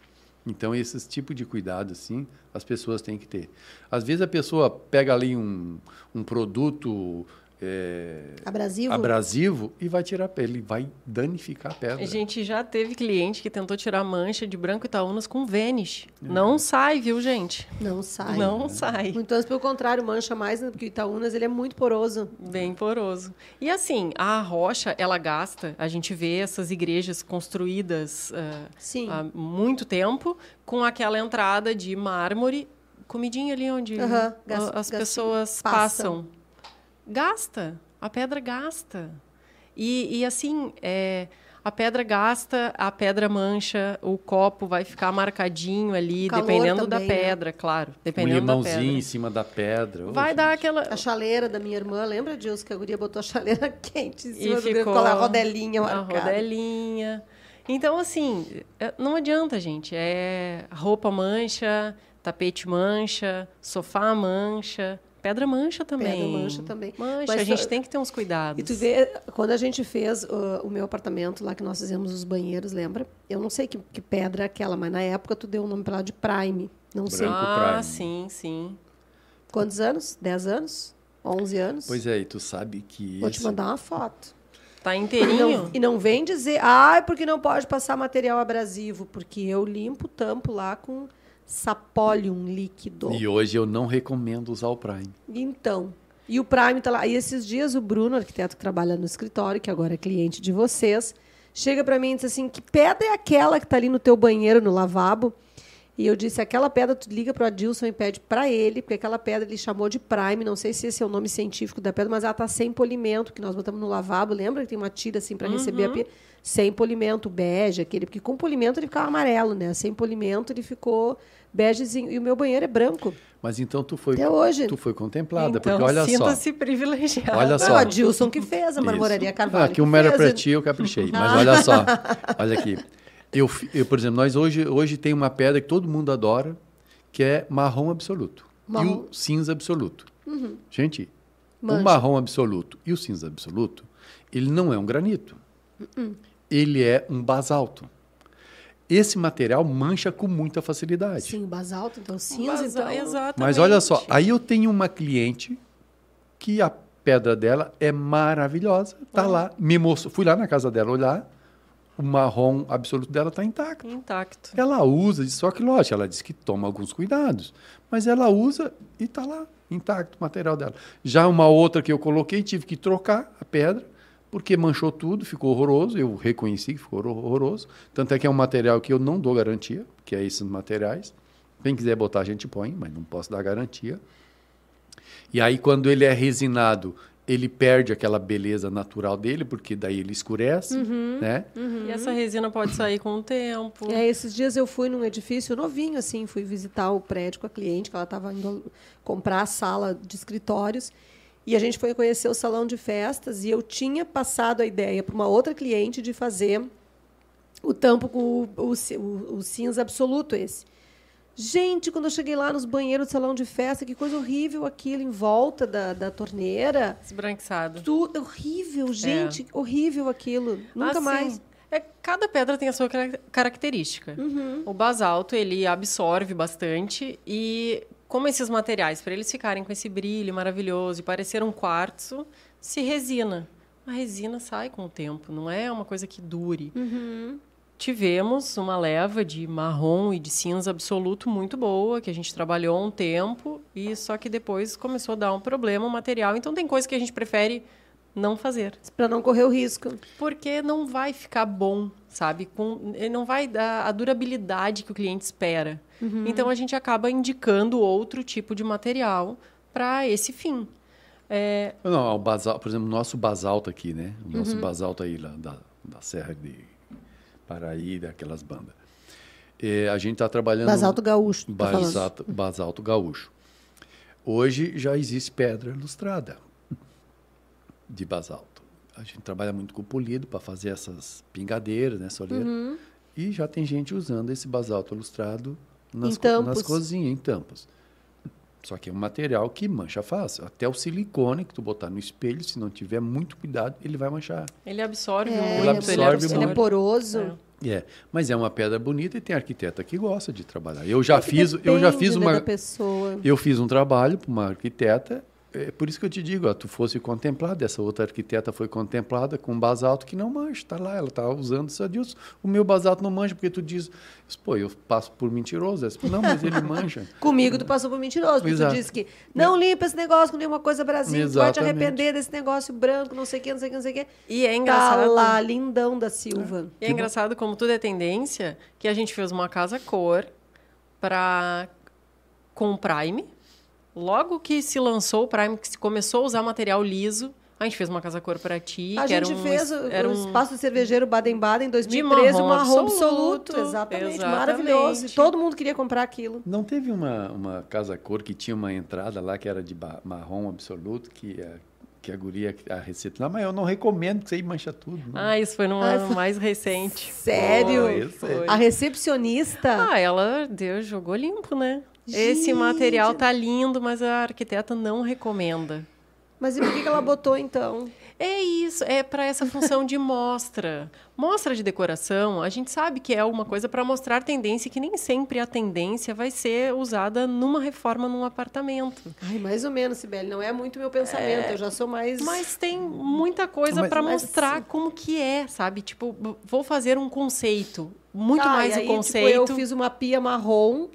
Então, esses tipos de cuidado, assim, as pessoas têm que ter. Às vezes a pessoa pega ali um, um produto é, abrasivo. abrasivo e vai tirar ele vai danificar a pedra. A gente já teve cliente que tentou tirar mancha de branco Itaúnas com Vênus. É. Não sai, viu, gente? Não sai. Não é. sai. Muito antes, pelo contrário, mancha mais, né, porque o Itaúnas ele é muito poroso. Bem poroso. E assim, a rocha, ela gasta, a gente vê essas igrejas construídas uh, há muito tempo com aquela entrada de mármore, comidinha ali onde as pessoas passam. passam Gasta. A pedra gasta. E, e assim, é, a pedra gasta, a pedra mancha, o copo vai ficar marcadinho ali, dependendo também, da né? pedra, né? claro. Dependendo um limãozinho da pedra. em cima da pedra. Vai oh, dar gente. aquela. A chaleira da minha irmã, lembra, Dilson, que a guria botou a chaleira quente em cima e do ficou a rodelinha marcada. A rodelinha. Então, assim, é, não adianta, gente. É roupa mancha, tapete mancha, sofá mancha. Pedra mancha também. Pedra mancha também. Mancha, Mas, a gente tem que ter uns cuidados. E tu vê, quando a gente fez uh, o meu apartamento lá, que nós fizemos os banheiros, lembra? Eu não sei que, que pedra é aquela, mas na época tu deu o nome para ela de Prime. Não Branco sei. Ah, Prime. sim, sim. Quantos anos? Dez anos? Onze anos? Pois é, e tu sabe que... Vou esse... te mandar uma foto. Tá inteirinho? E não, e não vem dizer, ah, porque não pode passar material abrasivo, porque eu limpo o tampo lá com sapólium líquido. E hoje eu não recomendo usar o Prime. Então, e o Prime está lá. E esses dias o Bruno, arquiteto que trabalha no escritório, que agora é cliente de vocês, chega para mim e diz assim: "Que pedra é aquela que está ali no teu banheiro, no lavabo?" E eu disse: "Aquela pedra tu liga para o Adilson e pede para ele, porque aquela pedra ele chamou de Prime, não sei se esse é o nome científico da pedra, mas ela está sem polimento, que nós botamos no lavabo, lembra que tem uma tira assim para uhum. receber a pedra? Sem polimento, bege, aquele, porque com polimento ele ficava amarelo, né? Sem polimento ele ficou begezinho. E o meu banheiro é branco. Mas então tu foi, Até hoje. Tu foi contemplada, então, porque olha sinta só. sinta-se privilegiado. Olha só. Não, a Dilson que fez, a marmoraria Carvalho. Ah, que uma era para ti, eu caprichei. Mas olha só, olha aqui. Eu, eu, por exemplo, nós hoje, hoje tem uma pedra que todo mundo adora, que é marrom absoluto. Marrom. E o cinza absoluto. Uhum. Gente, Mancha. O marrom absoluto e o cinza absoluto, ele não é um granito. Ele é um basalto. Esse material mancha com muita facilidade. Sim, o basalto, então cinza, Basa- então... Exatamente. Mas olha só, aí eu tenho uma cliente que a pedra dela é maravilhosa, tá lá, me mostrou, fui lá na casa dela olhar, o marrom absoluto dela tá intacto. Intacto. Ela usa, só que lógico, ela diz que toma alguns cuidados, mas ela usa e tá lá, intacto o material dela. Já uma outra que eu coloquei, tive que trocar a pedra, porque manchou tudo, ficou horroroso, eu reconheci que ficou horror- horroroso, tanto é que é um material que eu não dou garantia, que é esses materiais. Quem quiser botar, a gente põe, mas não posso dar garantia. E aí, quando ele é resinado, ele perde aquela beleza natural dele, porque daí ele escurece, né? E essa resina pode sair com o tempo. É, esses dias eu fui num edifício novinho, assim, fui visitar o prédio com a cliente, que ela estava indo comprar a sala de escritórios. E a gente foi conhecer o salão de festas e eu tinha passado a ideia para uma outra cliente de fazer o tampo com o, o o- cinza absoluto esse. Gente, quando eu cheguei lá nos banheiros do salão de festa, que coisa horrível aquilo em volta da, da torneira. Esbranquiçado. Tudo horrível, gente, horrível aquilo. Nunca Assim, mais. É, cada pedra tem a sua cara- característica. Uhum. O basalto, ele absorve bastante e como esses materiais, para eles ficarem com esse brilho maravilhoso e parecer um quartzo, se resina. A resina sai com o tempo, não é uma coisa que dure. Uhum. Tivemos uma leva de marrom e de cinza absoluto muito boa, que a gente trabalhou um tempo, e só que depois começou a dar um problema o material. Então tem coisa que a gente prefere não fazer. Para não correr o risco. Porque não vai ficar bom, sabe? Com, ele não vai dar a durabilidade que o cliente espera. Então a gente acaba indicando outro tipo de material para esse fim. É, Não, o basalto, por exemplo, o nosso basalto aqui, né? O nosso basalto aí lá da, da Serra de Paraí, daquelas bandas. É, a gente está trabalhando... Basalto gaúcho, basalto, basalto gaúcho. Hoje já existe pedra lustrada de basalto. A gente trabalha muito com polido para fazer essas pingadeiras, né, soleira. Uhum. E já tem gente usando esse basalto lustrado nas, co- nas cozinhas, em tampas. Só que é um material que mancha fácil. Até o silicone que tu botar no espelho, se não tiver muito cuidado, ele vai manchar. ele absorve É, muito, Ele absorve ele é muito. poroso. É. É, mas é uma pedra bonita e tem arquiteta que gosta de trabalhar. Eu já É fiz, eu já fiz né, uma eu fiz um trabalho para uma arquiteta, é por isso que eu te digo, ó, tu fosse contemplada, essa outra arquiteta foi contemplada com um basalto que não mancha, está lá, ela está usando isso Deus. O meu basalto não mancha, porque tu diz, pô, eu passo por mentiroso. Disse, Não, mas ele mancha. Comigo tu passou por mentiroso, porque Exato. tu disse que não limpa esse negócio com nenhuma coisa Brasil, tu vai te Exatamente. arrepender desse negócio branco, não sei o que, não sei o que, não sei o que. E é Tá engraçado. lá, lindão da Silva. E é engraçado como tudo é tendência, que a gente fez uma casa cor para com Prime. Logo que se lançou o Prime, que se começou a usar material liso, a gente fez uma casa cor para ti, A que era gente um, fez o, era um espaço cervejeiro Baden-Baden em 2013, marrom um marrom absoluto, absoluto. Exatamente, exatamente. maravilhoso. E todo mundo queria comprar aquilo. Não teve uma, uma casa cor que tinha uma entrada lá que era de marrom absoluto, que a, que a guria, a receita lá, mas eu não recomendo, que aí mancha tudo. né? Ah, isso foi Ai, foi- mais recente. Sério? Foi. A recepcionista. Ah, ela deu, jogou limpo, né? Esse material tá lindo, mas a arquiteta não recomenda. Mas e por que ela botou então? É isso, é para essa função de mostra. Mostra de decoração, a gente sabe que é uma coisa para mostrar tendência, que nem sempre a tendência vai ser usada numa reforma num apartamento. Ai, mais ou menos, Sibeli. Não é muito meu pensamento. Eu já sou mais. Mas tem muita coisa para mas- mostrar como que é, sabe? Tipo, vou fazer um conceito, muito Tá, mais e aí, o conceito. Tipo, eu fiz uma pia marrom,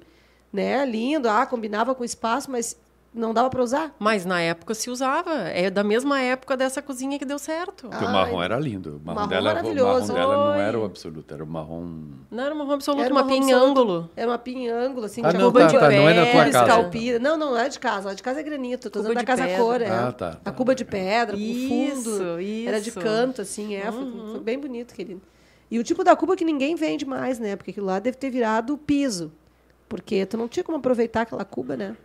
né? Lindo. Ah, combinava com o espaço, mas não dava para usar. Mas na época se usava. É da mesma época dessa cozinha que deu certo. Porque o marrom era lindo. O marrom, marrom dela, o marrom maravilhoso. dela não era o absoluto, era o marrom. Não era marrom absoluto, Era uma marrom pia em absoluto. ângulo. Era uma pia em ângulo, assim, Ah, não, cuba tá, de tá, não é na tua casa. Não, não, não é de casa. Lá de casa é granito. Tô usando da casa pedra. cor, é. Ah, tá. A cuba de pedra, com Isso, fundo. isso. Era de canto, assim, é. Foi, Uhum. foi bem bonito, querido. E o tipo da cuba que ninguém vende mais, né? Porque aquilo lá deve ter virado piso. Porque tu não tinha como aproveitar aquela cuba, né?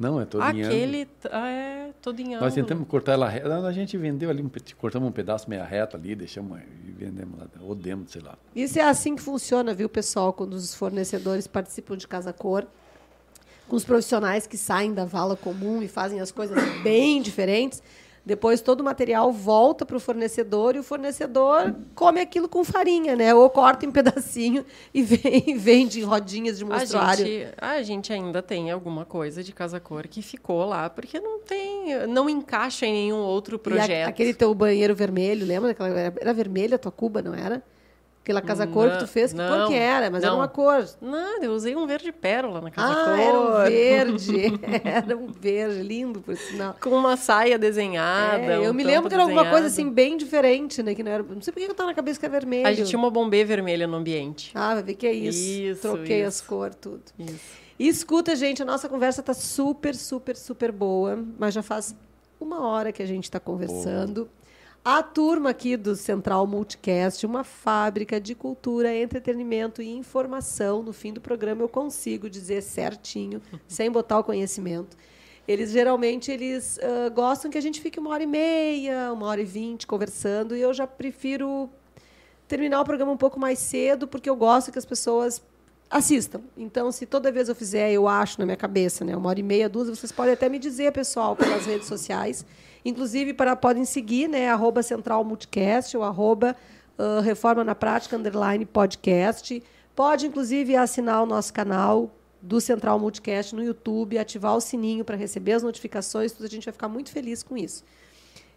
Não, é todo em. Aquele ah, é todo em ângulo. Nós tentamos cortar ela reta. A gente vendeu ali, um cortamos um pedaço meia reta ali, deixamos e vendemos lá, ou demos, sei lá. Isso é assim que funciona, viu, pessoal, quando os fornecedores participam de Casa Cor. Com os profissionais que saem da vala comum e fazem as coisas bem diferentes. Depois todo o material volta para o fornecedor e o fornecedor come aquilo com farinha, né? Ou corta em pedacinho e vem, vende em rodinhas de mostruário. A gente, a gente ainda tem alguma coisa de casa cor que ficou lá porque não tem, não encaixa em nenhum outro projeto. A, aquele teu banheiro vermelho, lembra? Era, era vermelho a tua cuba, não era? Aquela casa cor que tu fez, que não, cor que era? Mas não. era uma cor. Não, eu usei um verde pérola na casa ah, cor. era um verde. era um verde, lindo, por sinal. Com uma saia desenhada. É, um eu me lembro que era alguma coisa assim, bem diferente, né? Que não, era, não sei por que eu tava na cabeça que era vermelho. A gente tinha uma bombê vermelha no ambiente. Ah, vai ver que é isso. Isso. Troquei isso. as cores, tudo. Isso. E escuta, gente, a nossa conversa tá super, super, super boa. Mas já faz uma hora que a gente está conversando. Boa. A turma aqui do Central Multicast, uma fábrica de cultura, entretenimento e informação. No fim do programa eu consigo dizer certinho, sem botar o conhecimento. Eles geralmente eles uh, gostam que a gente fique uma hora e meia, uma hora e vinte conversando, e eu já prefiro terminar o programa um pouco mais cedo, porque eu gosto que as pessoas assistam. Então, se toda vez eu fizer, eu acho na minha cabeça, né, uma hora e meia, duas, vocês podem até me dizer, pessoal, pelas redes sociais. Inclusive, para, podem seguir, né? Arroba Central Multicast ou arroba uh, Reforma na Prática, underline podcast. Pode, inclusive, assinar o nosso canal do Central Multicast no YouTube, ativar o sininho para receber as notificações, tudo, a gente vai ficar muito feliz com isso.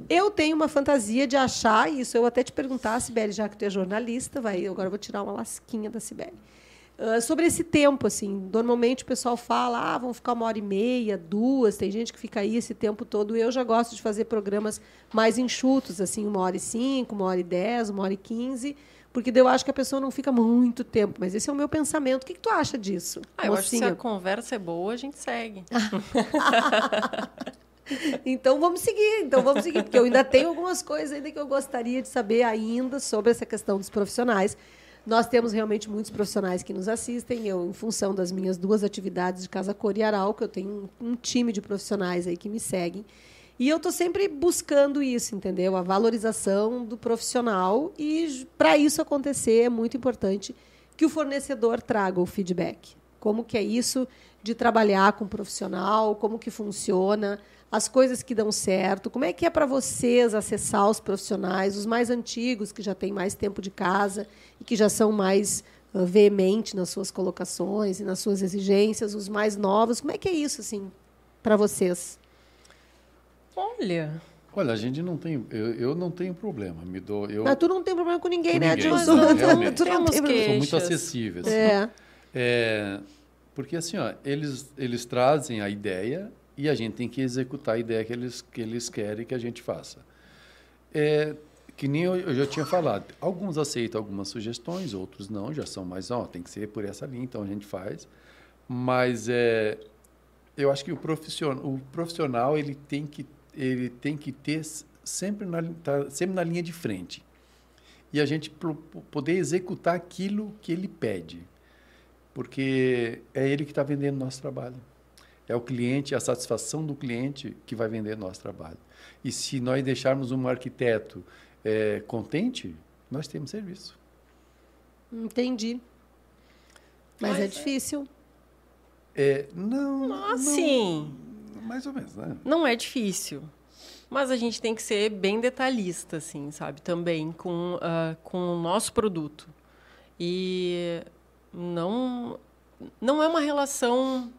Eu tenho uma fantasia de achar, isso eu até te perguntar, Sibeli, já que tu é jornalista, vai, agora eu vou tirar uma lasquinha da Sibeli. Uh, sobre esse tempo, assim, normalmente o pessoal fala, ah, vão ficar uma hora e meia, duas, tem gente que fica aí esse tempo todo. Eu já gosto de fazer programas mais enxutos, assim, uma hora e cinco, uma hora e dez, uma hora e quinze, porque eu acho que a pessoa não fica muito tempo. Mas esse é o meu pensamento. O que, que tu acha disso? Ah, eu acho que se a conversa é boa, a gente segue. então vamos seguir, então vamos seguir, porque eu ainda tenho algumas coisas ainda que eu gostaria de saber ainda sobre essa questão dos profissionais. Nós temos realmente muitos profissionais que nos assistem. Eu, em função das minhas duas atividades de Casa Cor e Arauco, eu tenho um, um time de profissionais aí que me seguem. E eu estou sempre buscando isso, entendeu? A valorização do profissional. E para isso acontecer, é muito importante que o fornecedor traga o feedback. Como que é isso de trabalhar com um profissional, como que funciona, as coisas que dão certo, como é que é para vocês acessar os profissionais, os mais antigos, que já têm mais tempo de casa e que já são mais uh, veementes nas suas colocações e nas suas exigências, os mais novos, como é que é isso assim para vocês? Olha, Olha, a gente não tem, eu, eu não tenho problema, me dou. Eu, Mas tu não tem problema com ninguém, com né, ninguém, Adilson? Não, tu não tem problema. São muito acessíveis. É. é. Porque assim, ó, eles, eles trazem a ideia e a gente tem que executar a ideia que eles, que eles querem que a gente faça. É, que nem eu, eu já tinha falado, alguns aceitam algumas sugestões, outros não, já são mais, ó, tem que ser por essa linha, então a gente faz. Mas é, eu acho que o profissional, o profissional ele tem que, ele tem que ter sempre na, tá sempre na linha de frente. E a gente poder executar aquilo que ele pede. Porque é ele que está vendendo nosso trabalho. É o cliente, a satisfação do cliente que vai vender nosso trabalho. E se nós deixarmos um arquiteto é, contente, nós temos serviço. Entendi. Mas, Mas é, é difícil. É, não. Assim. Não, mais ou menos, né? Não é difícil. Mas a gente tem que ser bem detalhista, assim, sabe? Também com, uh, com o nosso produto. E não, não é uma relação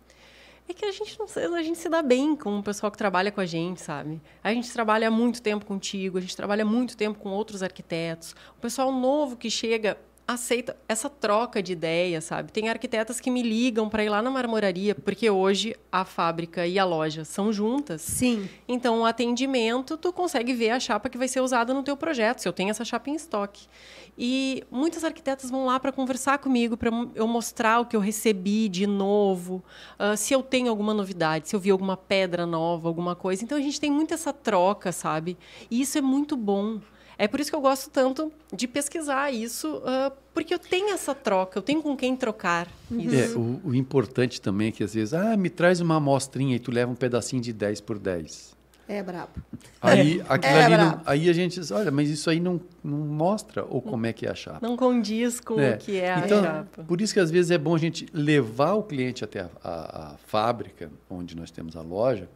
é que a gente não a gente se dá bem com o pessoal que trabalha com a gente, sabe? A gente trabalha muito tempo contigo, a gente trabalha muito tempo com outros arquitetos. O pessoal novo que chega aceita essa troca de ideias, sabe? Tem arquitetas que me ligam para ir lá na marmoraria, porque hoje a fábrica e a loja são juntas. Sim. Então, o atendimento, tu consegue ver a chapa que vai ser usada no teu projeto, se eu tenho essa chapa em estoque. E muitas arquitetas vão lá para conversar comigo, para eu mostrar o que eu recebi de novo, uh, se eu tenho alguma novidade, se eu vi alguma pedra nova, alguma coisa. Então a gente tem muito essa troca, sabe? E isso é muito bom. É por isso que eu gosto tanto de pesquisar isso, uh, porque eu tenho essa troca, eu tenho com quem trocar uhum. isso. É, o, o, importante também é que às vezes, ah, me traz uma amostrinha e tu leva um pedacinho de 10 por 10. É brabo. Aí, é ali não, aí a gente diz, olha, mas isso aí não, não mostra ou como é que é a chapa. Não condiz com é. o que é então, a chapa. Por isso que às vezes é bom a gente levar o cliente até a, a, a fábrica, onde nós temos a loja,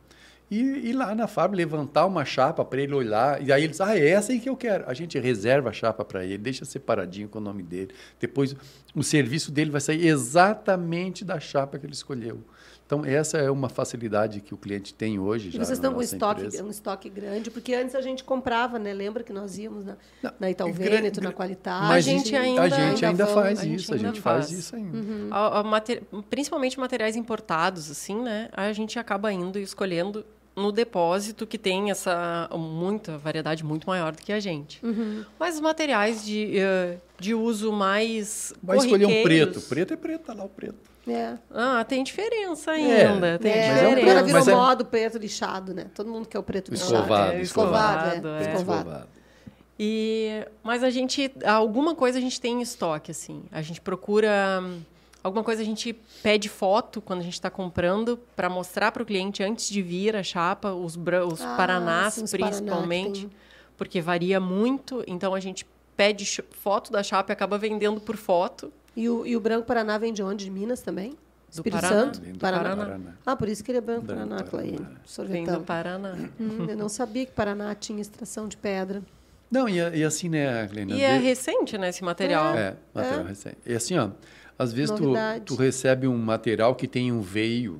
e ir lá na fábrica, levantar uma chapa para ele olhar. E aí ele diz: Ah, é essa aí que eu quero. A gente reserva a chapa para ele, deixa separadinho com o nome dele. Depois o serviço dele vai sair exatamente da chapa que ele escolheu. Então, essa é uma facilidade que o cliente tem hoje. E já vocês na estão com estoque, empresa. um estoque grande, porque antes a gente comprava, né? Lembra que nós íamos na, Não, na Itaú gra- Veneto, na Qualidade? Mas A gente ainda- a gente ainda vão- faz a isso, a ainda gente faz faz. isso ainda. Uhum. A- a Principalmente materiais importados, assim, né? A gente acaba indo e escolhendo no depósito que tem essa muita variedade muito maior do que a gente. Uhum. Mas os materiais de, eh, de uso mais Vai escolher um preto. Preto é preto, tá lá o preto. É. Ah, tem diferença ainda. tem É, mas é um diferença. agora virou mas é- moda o preto lixado, né? Todo mundo quer o preto lixado. Escovado, É, escovado. Escovado, é. é. Escovado. E, mas a gente, alguma coisa a gente tem em estoque, assim. A gente procura, hum, alguma coisa a gente pede foto quando a gente está comprando para mostrar para o cliente antes de vir a chapa, os, os Ah, paranás sim, os Paraná principalmente, tem. porque varia muito. Então a gente pede foto da chapa e acaba vendendo por foto. E o, e o Branco Paraná vem de onde? De Minas também? Do Espírito Paraná. Santo? Vem do Paraná. Paraná. Ah, por isso que ele é Branco Paraná, Clay. Paraná. Vem do. Paraná. Hum, eu não sabia que Paraná tinha extração de pedra. Não, e, e assim, né, Helena? E é de- recente, né, esse material. É, material recente. E assim, ó, às vezes tu, tu recebe um material que tem um veio.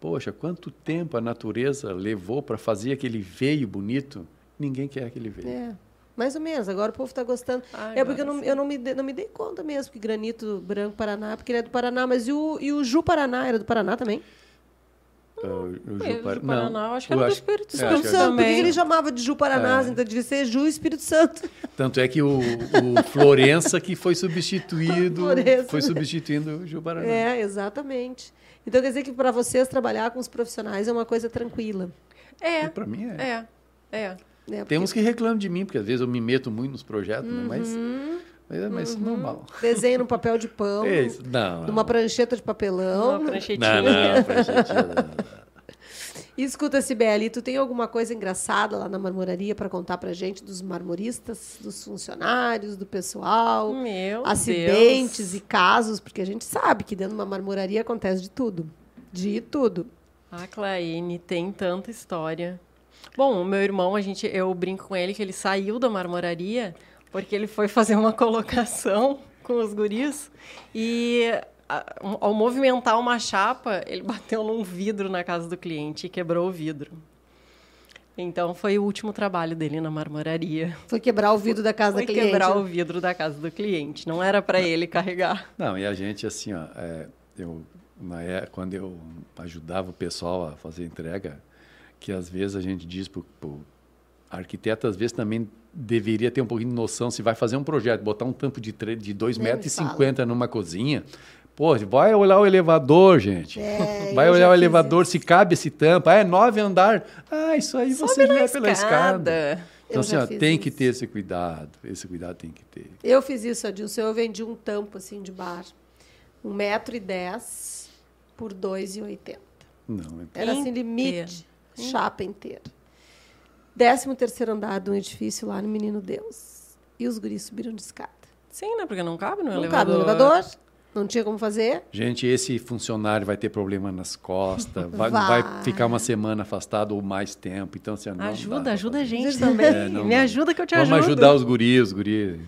Poxa, quanto tempo a natureza levou para fazer aquele veio bonito? Ninguém quer aquele veio. É. Mais ou menos, agora o povo está gostando. Ah, é porque eu não, eu não me, dei, não me dei conta mesmo que granito branco Paraná, porque ele é do Paraná, mas e o, e o Ju Paraná era do Paraná também? Ah, o É, Ju Paraná, não, eu acho que era do Espírito é, Santo Espírito é- Santo, por que ele chamava de Ju Paraná? É. Então devia ser Ju Espírito Santo. Tanto é que o, o Florença que foi substituído, Florença. foi substituindo o Ju Paraná. É, exatamente. Então quer dizer que para vocês trabalhar com os profissionais é uma coisa tranquila. É, Para mim é. é, é. Né? Porque Tem uns que reclamam de mim, porque às vezes eu me meto muito nos projetos, né? mas, Uhum. Mas é mais normal. Desenho no papel de pão, É isso. Não, numa prancheta de papelão. Uma pranchetinha. não, não, pranchetinha, não. E escuta, Sibeli, tu tem alguma coisa engraçada lá na marmoraria para contar pra gente dos marmoristas, dos funcionários, do pessoal? Meu acidentes Deus. e casos, porque a gente sabe que dentro de uma marmoraria acontece de tudo. De tudo. A Claine tem tanta história. Bom, o meu irmão, a gente, eu brinco com ele que ele saiu da marmoraria porque ele foi fazer uma colocação com os guris e a- ao movimentar uma chapa, ele bateu num vidro na casa do cliente e quebrou o vidro. Então foi o último trabalho dele na marmoraria. Foi quebrar o vidro da casa Foi da cliente. quebrar o né? vidro da casa do cliente. Não era para ele carregar. Não, e a gente, assim, ó, é, eu, na é, quando eu ajudava o pessoal a fazer entrega, que às vezes a gente diz para o arquiteto, às vezes também deveria ter um pouquinho de noção, se vai fazer um projeto, botar um tampo de, de 2,50 Nem me metros e cinquenta numa cozinha, pô, vai olhar o elevador, gente. É, vai olhar o elevador, se cabe esse tampo. Ah, é nove andar. Ah, isso aí você Sobe na leva pela escada. Então, Eu assim, ó, tem que isso. ter esse cuidado. Esse cuidado tem que ter. Eu fiz isso, Adilson. Eu vendi um tampo assim de bar. Um metro e dez por dois e oitenta. Não, é Era assim, Inteiro. limite. Chapa inteira. Décimo terceiro andar de um edifício lá no Menino Deus. E os guris subiram de escada. Sim, né? Porque não cabe no Não elevador. cabe no elevador. Não tinha como fazer. Gente, esse funcionário vai ter problema nas costas, vai, Vai. vai ficar uma semana afastado ou mais tempo. Então, assim, Ajuda, ajuda a gente também. É, não, Me ajuda que eu te Vamos ajudo. ajudar os guris, os guris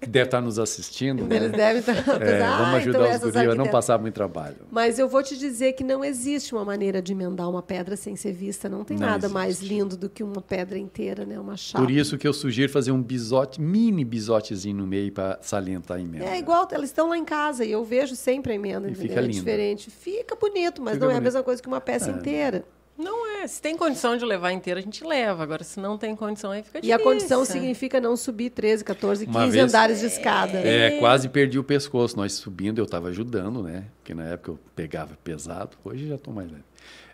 que devem estar nos assistindo. né? Eles devem estar É, vamos "Ah, ajudar então os guris a não arquitetas-" passar muito trabalho. Mas eu vou te dizer que não existe uma maneira de emendar uma pedra sem ser vista. Não tem Não nada existe. mais lindo do que uma pedra inteira, né? Uma chapa. Por isso que eu sugiro fazer um bisote, mini bisotezinho no meio para salientar a emenda. É igual, elas estão lá em casa e eu vejo sempre a emenda. E é lindo. diferente. Fica bonito, mas Fica não é a mesma coisa que uma peça É. inteira. Não é. Se tem condição de levar inteira, a gente leva. Agora, se não tem condição, aí fica E difícil. a condição significa não subir 13, 14, 15 Uma vez- andares de escada. É, quase perdi o pescoço. Nós subindo, eu estava ajudando, né? Porque na época eu pegava pesado, hoje já estou mais leve.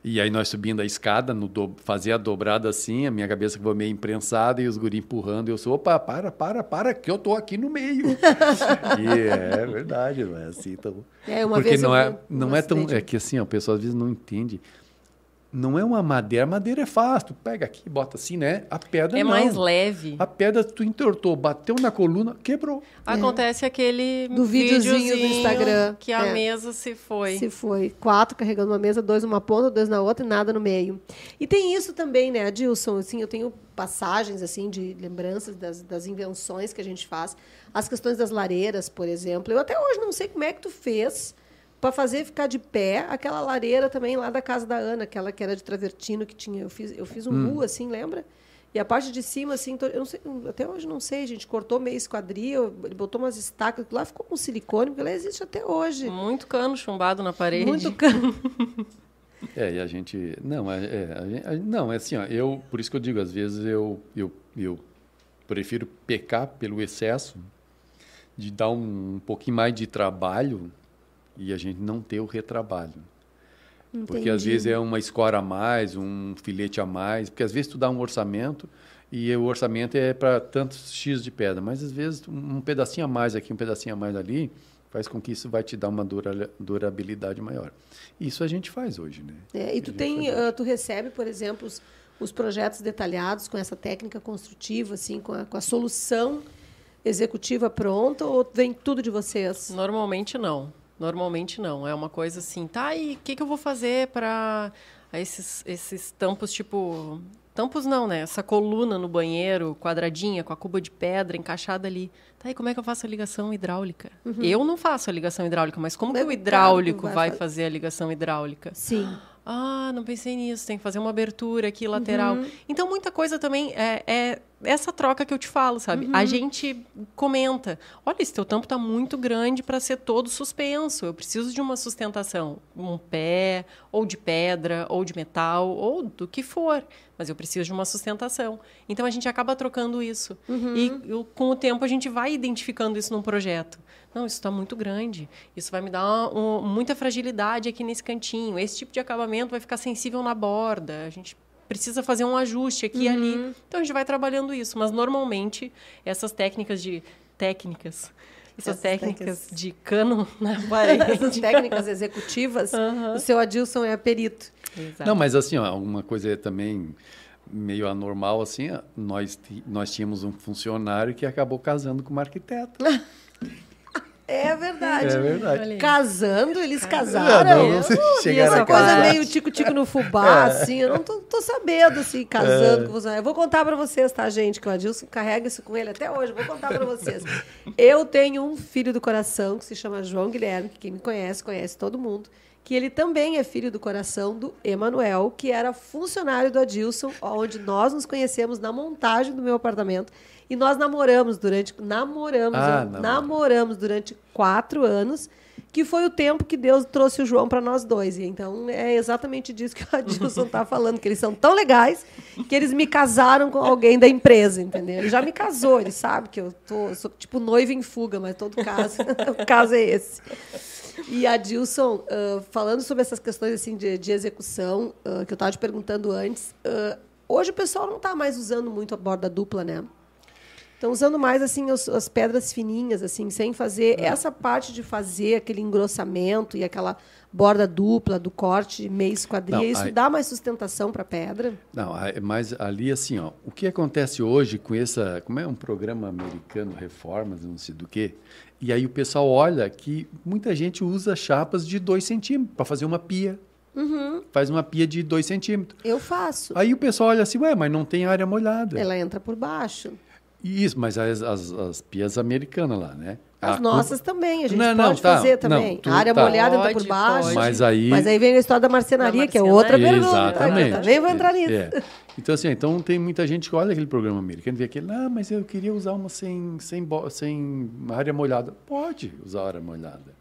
E aí nós subindo a escada, no do... fazia a dobrada assim, a minha cabeça ficou meio imprensada e os guri empurrando. E eu sou, opa, para, para, para, que eu tô aqui no meio. e é verdade, não é assim tão... É, uma Porque vez não é, não é tão... É que assim, ó, o pessoal às vezes não entende. Não é uma madeira. A madeira é fácil, tu pega aqui, bota assim, né? A pedra É não. mais leve. A pedra tu entortou, bateu na coluna, quebrou. Acontece aquele Do videozinho do Instagram. que a É. mesa se foi. Se foi. Quatro carregando uma mesa, dois numa ponta, dois na outra e nada no meio. E tem isso também, né, Adilson? Assim, eu tenho passagens assim de lembranças das, das invenções que a gente faz. As questões das lareiras, por exemplo. Eu até hoje não sei como é que tu fez para fazer ficar de pé aquela lareira também lá da casa da Ana, aquela que era de travertino que tinha. Eu fiz, eu fiz um Hum. U assim, lembra? E a parte de cima, assim, eu não sei, até hoje não sei, a gente cortou meio esquadril, ele botou umas estacas, lá ficou com silicone, porque ela existe até hoje. Muito cano chumbado na parede. Muito cano. É, e a gente. Não, é, é, a gente- a- não, é assim, ó, eu, por isso que eu digo, às vezes eu, eu, eu prefiro pecar pelo excesso de dar um, um pouquinho mais de trabalho e a gente não ter o retrabalho. Porque às Entendi. vezes é uma escora a mais, um filete a mais, porque às vezes tu dá um orçamento e o orçamento é para tantos X de pedra, mas às vezes um pedacinho a mais aqui, um pedacinho a mais ali, faz com que isso vai te dar uma dura, durabilidade maior. Isso a gente faz hoje, né? É, e tu A gente tem, ah, tu recebe, por exemplo, os, os projetos detalhados com essa técnica construtiva, assim, com a, com a solução executiva pronta, ou vem tudo de vocês? Normalmente não. Normalmente não. É uma coisa assim, tá, e o que, que eu vou fazer para esses, esses tampos, tipo. Tampos não, né? Essa coluna no banheiro, quadradinha, com a cuba de pedra encaixada ali. Tá, e como é que eu faço a ligação hidráulica? Eu não faço a ligação hidráulica, mas como que o hidráulico vai vai fa- fazer a ligação hidráulica? Sim. Ah, não pensei nisso, tem que fazer uma abertura aqui lateral. Então, muita coisa também é, é essa troca que eu te falo, sabe? A gente comenta: olha, esse teu tampo está muito grande para ser todo suspenso. Eu preciso de uma sustentação, um pé, ou de pedra, ou de metal, ou do que for. Mas eu preciso de uma sustentação. Então, a gente acaba trocando isso. E eu- com o tempo, a gente vai identificando isso num projeto. Não, isso está muito grande. Isso vai me dar um- muita fragilidade aqui nesse cantinho. Esse tipo de acabamento vai ficar sensível na borda. A gente precisa fazer um ajuste aqui e ali. Então a gente vai trabalhando isso. Mas normalmente essas técnicas de técnicas, essas Essas técnicas técnicas. de cano na Essas parede. técnicas executivas, o seu Adilson é perito. Exato. Não, mas assim, ó, uma coisa também meio anormal, assim, ó, nós, nós tínhamos um funcionário que acabou casando com uma arquiteta. É verdade. É verdade. Casando, eles Ah, casaram. não, e chegaram essa coisa casar. meio tico-tico no fubá, assim, eu não tô, tô sabendo, assim, casando com você. Eu vou contar pra vocês, tá, gente? Que o Adilson carrega isso com ele até hoje. Eu vou contar pra vocês. Eu tenho um filho do coração que se chama João Guilherme, que quem me conhece, conhece todo mundo. Que ele também é filho do coração do Emanuel, que era funcionário do Adilson, onde nós nos conhecemos na montagem do meu apartamento. E nós namoramos durante. Namoramos, Ah, eu- namoramos durante quatro anos, que foi o tempo que Deus trouxe o João para nós dois. E então é exatamente disso que o Adilson está falando, que eles são tão legais que eles me casaram com alguém da empresa, entendeu? Ele já me casou, ele sabe que eu, tô, eu sou tipo noiva em fuga, mas todo caso, o caso é esse. E Adilson, ah, falando sobre essas questões assim de, de execução, ah, que eu estava te perguntando antes, ah, hoje o pessoal não está mais usando muito a borda dupla, né? Estão usando mais assim os- as pedras fininhas, assim, sem fazer essa parte de fazer aquele engrossamento e aquela borda dupla do corte meio esquadria. Não, Isso aí- dá mais sustentação para a pedra? Não, mas ali assim, ó, o que acontece hoje com essa, como é um programa americano, reformas, não sei do que, e aí o pessoal olha que muita gente usa chapas de 2 centímetros para fazer uma pia. Faz uma pia de 2 centímetros. Eu faço. Aí o pessoal olha assim, ué, mas não tem área molhada. Ela entra por baixo. Isso, mas as, as, as pias americanas lá, né? As A nossas também, a gente Não, não, pode tá, fazer também. não, a área tá. molhada entra por Pode, baixo. pode. Mas aí- Mas aí vem a história da marcenaria, Da que é outra marcenaria. pergunta. Exatamente. Eu também vou entrar nisso. É. Então, assim, então tem muita gente que olha aquele programa americano e vê aquele, ah, mas eu queria usar uma sem, sem, bo- sem área molhada. Pode usar área molhada.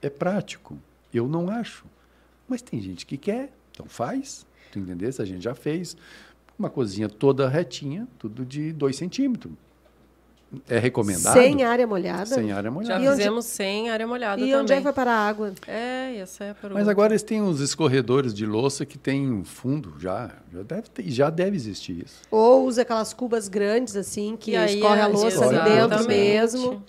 É prático. Eu não acho. Mas tem gente que quer, então faz. Tu entendeu? A gente já fez. Uma cozinha toda retinha, tudo de 2 centímetros. É recomendado? Sem área molhada? Sem área Já molhada. Onde- fizemos sem área molhada E também. onde é que vai parar a água? É, essa é a pergunta. Mas agora eles têm os escorredores de louça que tem um fundo já. Já deve, ter, já deve existir isso. Ou usa aquelas cubas grandes, assim, que E aí, escorre a é, louça ali exatamente. dentro mesmo.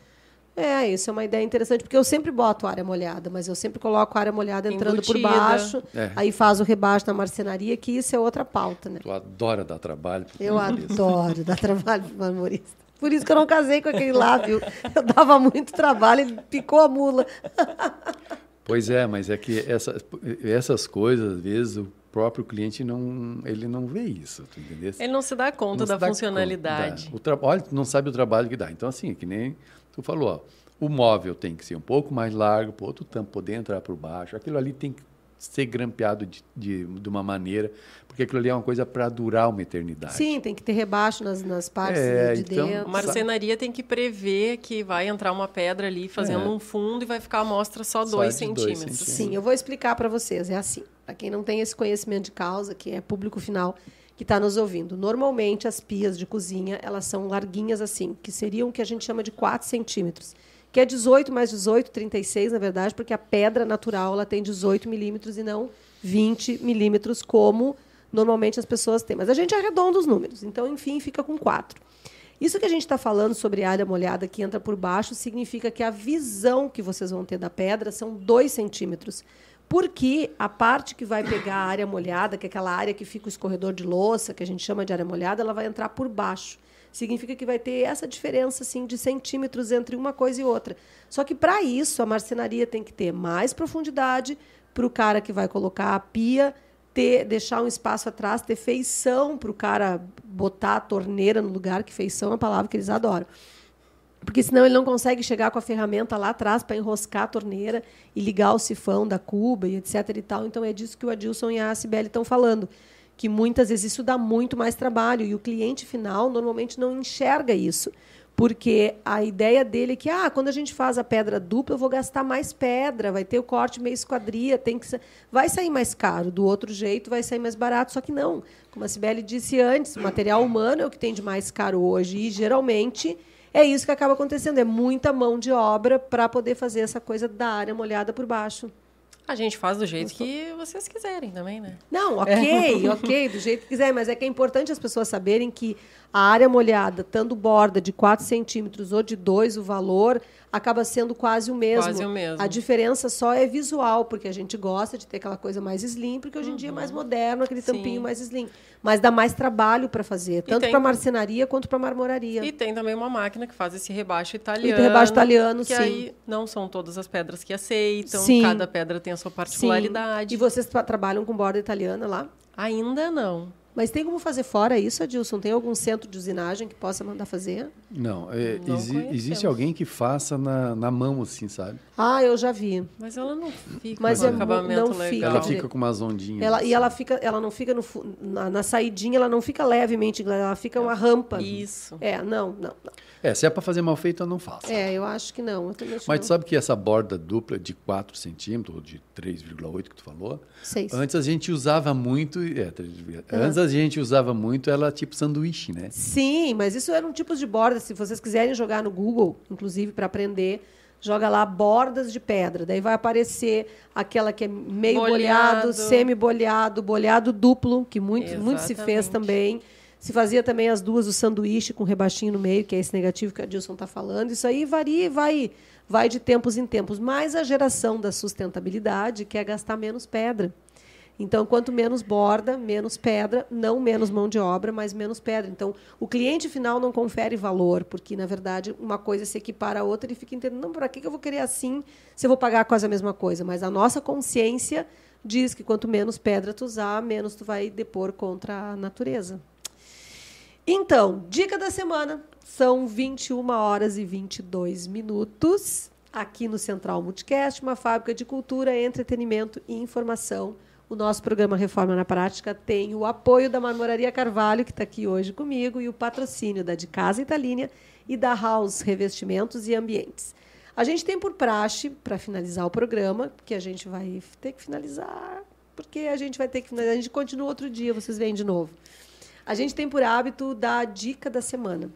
É, isso é uma ideia interessante, porque eu sempre boto área molhada, mas eu sempre coloco a área molhada entrando Embutida. por baixo, é. aí faz o rebaixo na marcenaria, que isso é outra pauta, né? Tu adora dar trabalho. Eu adoro dar trabalho para marmorista. Por isso que eu não casei com aquele lá, viu? Eu dava muito trabalho, ele picou a mula. Pois é, mas é que essa, essas coisas, às vezes, o próprio cliente não, ele não vê isso, tu entendeu? Ele não se dá conta não da funcionalidade. Conta, o tra... Olha, não sabe o trabalho que dá. Então, assim, que nem tu falou, ó, o móvel tem que ser um pouco mais largo, para outro tampo poder entrar por baixo. Aquilo ali tem que ser grampeado de, de, de, uma maneira, porque aquilo ali é uma coisa para durar uma eternidade. Sim, tem que ter rebaixo nas, nas partes é, de então, dentro. A marcenaria tem que prever que vai entrar uma pedra ali fazendo é. um fundo e vai ficar a amostra só 2 centímetros. centímetros. Sim, eu vou explicar para vocês. É assim, para quem não tem esse conhecimento de causa, que é público final que está nos ouvindo. Normalmente, as pias de cozinha, elas são larguinhas assim, que seriam o que a gente chama de 4 centímetros que é 18 mais 18, 36, na verdade, porque a pedra natural ela tem 18 milímetros e não 20 milímetros, como normalmente as pessoas têm. Mas a gente arredonda os números, então, enfim, fica com 4. Isso que a gente está falando sobre área molhada que entra por baixo significa que a visão que vocês vão ter da pedra são 2 centímetros. Porque a parte que vai pegar a área molhada, que é aquela área que fica o escorredor de louça, que a gente chama de área molhada, ela vai entrar por baixo significa que vai ter essa diferença assim, de centímetros entre uma coisa e outra. Só que, para isso, a marcenaria tem que ter mais profundidade para o cara que vai colocar a pia, ter, deixar um espaço atrás, ter feição para o cara botar a torneira no lugar, que feição é uma palavra que eles adoram. Porque senão ele não consegue chegar com a ferramenta lá atrás para enroscar a torneira e ligar o sifão da cuba e etc. E tal. Então é disso que o Adilson e a Cibele estão falando que muitas vezes isso dá muito mais trabalho e o cliente final normalmente não enxerga isso. Porque a ideia dele é que, ah, quando a gente faz a pedra dupla, eu vou gastar mais pedra, vai ter o corte meio esquadria, tem que vai sair mais caro. Do outro jeito, vai sair mais barato. Só que não. Como a Sibeli disse antes, o material humano é o que tem de mais caro hoje. E, geralmente, é isso que acaba acontecendo. É muita mão de obra para poder fazer essa coisa da área molhada por baixo. A gente faz do jeito que vocês quiserem também, né? Não, ok, é. ok, do jeito que quiser, mas é que é importante as pessoas saberem que a área molhada, tanto borda de 4 centímetros ou de 2, o valor acaba sendo quase o mesmo. Quase o mesmo. A diferença só é visual, porque a gente gosta de ter aquela coisa mais slim, porque hoje em uhum. dia é mais uhum. moderno, aquele Sim. tampinho mais slim. Mas dá mais trabalho para fazer, tanto para marcenaria quanto para marmoraria. E tem também uma máquina que faz esse rebaixo italiano. E rebaixo italiano, que sim. aí não são todas as pedras que aceitam, sim. cada pedra tem a sua particularidade. Sim. E vocês trabalham com borda italiana lá? Ainda não. Mas tem como fazer fora isso, Adilson? Tem algum centro de usinagem que possa mandar fazer? Não, é, não exi existe alguém que faça na, na mão, assim, sabe? Ah, eu já vi. Mas ela não fica Mas com é, acabamento não legal. Fica. Ela fica com umas ondinhas. Ela, assim. E ela fica, ela não fica no, na, na saidinha, ela não fica levemente, ela fica uma rampa. Isso. É, não, não, não. É, se é para fazer mal feito, eu não faço. É, eu acho que não. Mas tu sabe que essa borda dupla de 4 centímetros, ou de 3,8 que tu falou, Seis. antes a gente usava muito. É, 3, uhum. Antes a gente usava muito ela tipo sanduíche, né? Sim, mas isso eram tipos de bordas. Se vocês quiserem jogar no Google, inclusive, para aprender, joga lá bordas de pedra. Daí vai aparecer aquela que é meio bolhado, bolhado semi-bolhado, bolhado duplo, que muito, muito se fez também. Se fazia também as duas, o sanduíche com rebaixinho no meio, que é esse negativo que a Dilson está falando. Isso aí varia vai, vai de tempos em tempos. Mas a geração da sustentabilidade quer gastar menos pedra. Então, quanto menos borda, menos pedra, não menos mão de obra, mas menos pedra. Então, o cliente final não confere valor, porque, na verdade, uma coisa se equipara a outra e fica entendendo, não, para que eu vou querer assim se eu vou pagar quase a mesma coisa? Mas a nossa consciência diz que quanto menos pedra tu usar, menos tu vai depor contra a natureza. Então, dica da semana. São 21 horas e 22 minutos. Aqui no Central Multicast, uma fábrica de cultura, entretenimento e informação. O nosso programa Reforma na Prática tem o apoio da Marmoraria Carvalho, que está aqui hoje comigo, e o patrocínio da De Casa Italínia e da House Revestimentos e Ambientes. A gente tem por praxe, para finalizar o programa, que a gente vai ter que finalizar, porque a gente vai ter que finalizar. A gente continua outro dia, vocês vêm de novo. A gente tem por hábito dar a dica da semana.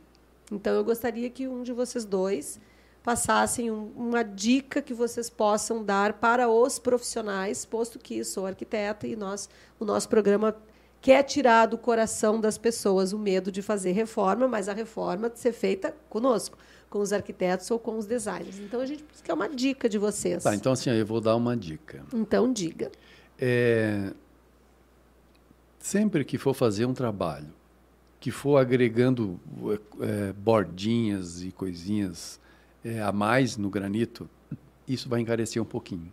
Então, eu gostaria que um de vocês dois passassem um, uma dica que vocês possam dar para os profissionais, posto que sou arquiteta e nós, o nosso programa quer tirar do coração das pessoas o medo de fazer reforma, mas a reforma ser feita conosco, com os arquitetos ou com os designers. Então a gente quer uma dica de vocês. Tá, então assim, eu vou dar uma dica. Então diga. É, sempre que for fazer um trabalho, que for agregando é, bordinhas e coisinhas é, a mais no granito, isso vai encarecer um pouquinho.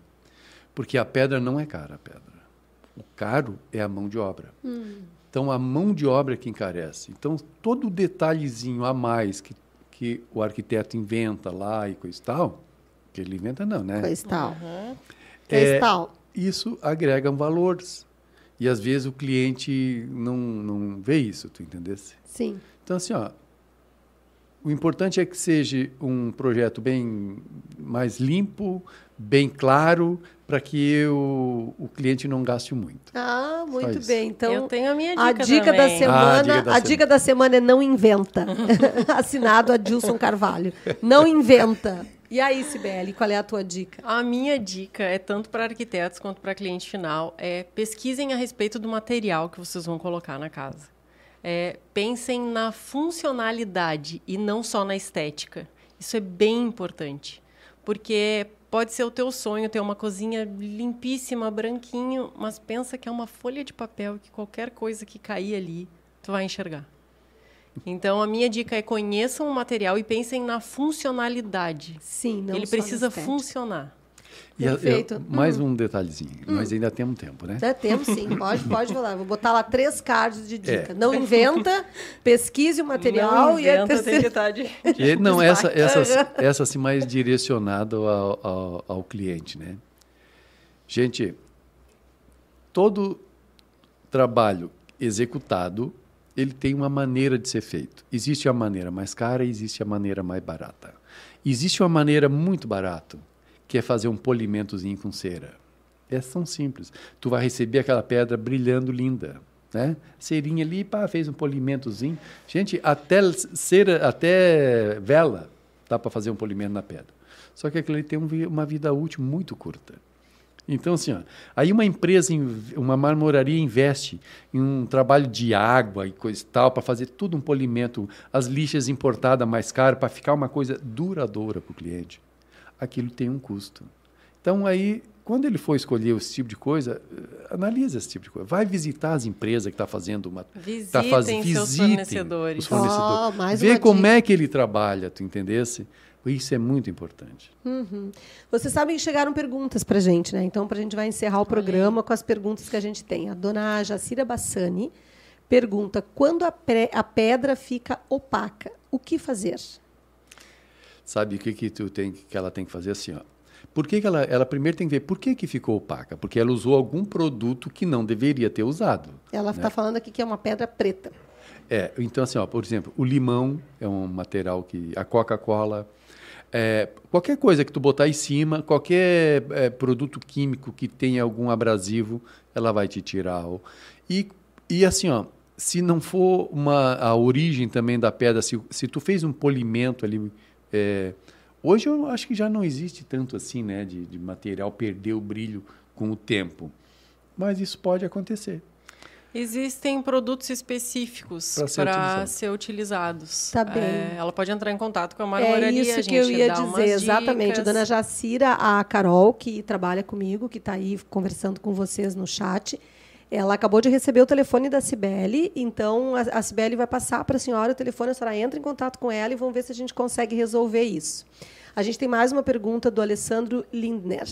Porque a pedra não é cara, a pedra. O caro é a mão de obra. Hum. Então, a mão de obra é que encarece. Então, todo detalhezinho a mais que, que o arquiteto inventa lá e coisa e tal, que ele inventa não, né? Coisa tal. Uhum. É, tal. Isso agrega valores. E, às vezes, o cliente não, não vê isso, tu entendesse? Sim. Então, assim, ó, o importante é que seja um projeto bem mais limpo, bem claro, para que o, o cliente não gaste muito. Ah, muito bem. Então, eu tenho a minha dica, a dica da semana, ah, a, dica da, a dica da semana é não inventa. Assinado a Dilson Carvalho. Não inventa. E aí, Sibeli, qual é a tua dica? A minha dica é tanto para arquitetos quanto para cliente final, é pesquisem a respeito do material que vocês vão colocar na casa. É, pensem na funcionalidade e não só na estética. Isso é bem importante, porque Pode ser o teu sonho ter uma cozinha limpíssima, branquinho, mas pensa que é uma folha de papel que qualquer coisa que cair ali, tu vai enxergar. Então a minha dica é conheçam o material e pensem na funcionalidade. Sim, não Ele precisa funcionar. E Perfeito. Eu, mais hum. um detalhezinho, hum. mas ainda temos tempo, né? Dá tempo, sim. Pode, pode falar. Vou botar lá três cards de dica. É. Não inventa, pesquise o material não e inventa, a terceira... tem que estar de, de Não, essa, essa, essa assim, mais direcionada ao, ao, ao cliente, né? Gente, todo trabalho executado, ele tem uma maneira de ser feito. Existe a maneira mais cara e existe a maneira mais barata. Existe uma maneira muito barata, que é fazer um polimentozinho com cera. É tão simples. Tu vai receber aquela pedra brilhando linda, né? Cerinha ali, pá, fez um polimentozinho. Gente, até cera, até vela dá para fazer um polimento na pedra. Só que aquilo ali tem um, uma vida útil muito curta. Então, assim, ó, aí uma empresa, uma marmoraria investe em um trabalho de água e coisa e tal, para fazer tudo um polimento, as lixas importadas mais caras, para ficar uma coisa duradoura para o cliente aquilo tem um custo. Então, aí, quando ele for escolher esse tipo de coisa, eh, analisa esse tipo de coisa. Vai visitar as empresas que estão tá fazendo uma. Visitem tá faz, seus visitem fornecedores. Os fornecedores. Oh, Vê como dica. é que ele trabalha, tu entendesse? Isso é muito importante. Uhum. Vocês sabem que chegaram perguntas para a gente, né? Então, para a gente vai encerrar o programa com as perguntas que a gente tem. A dona Jacira Bassani pergunta: quando a, a pedra fica opaca, o que fazer? Sabe o que, que, tu tem, que ela tem que fazer assim? Ó. Por que, que ela, ela primeiro tem que ver por que, que ficou opaca? Porque ela usou algum produto que não deveria ter usado. Ela está né? falando aqui que é uma pedra preta. É, então assim, ó, por exemplo, o limão é um material que a Coca-Cola, é, qualquer coisa que tu botar em cima, qualquer é, produto químico que tenha algum abrasivo, ela vai te tirar. E, e assim, ó, se não for uma a origem também da pedra, se, se tu fez um polimento ali é, hoje eu acho que já não existe tanto assim, né, de, de material perder o brilho com o tempo, mas isso pode acontecer. Existem produtos específicos para ser, utilizado. ser, utilizados. Tá bem. É, ela pode entrar em contato com a marmoraria. É isso que eu ia dizer, exatamente. A dona Jacira, a Carol, que trabalha comigo, que está aí conversando com vocês no chat, ela acabou de receber o telefone da Cibele, então a, a Cibele vai passar para a senhora o telefone, a senhora entra em contato com ela e vamos ver se a gente consegue resolver isso. A gente tem mais uma pergunta do Alessandro Lindner.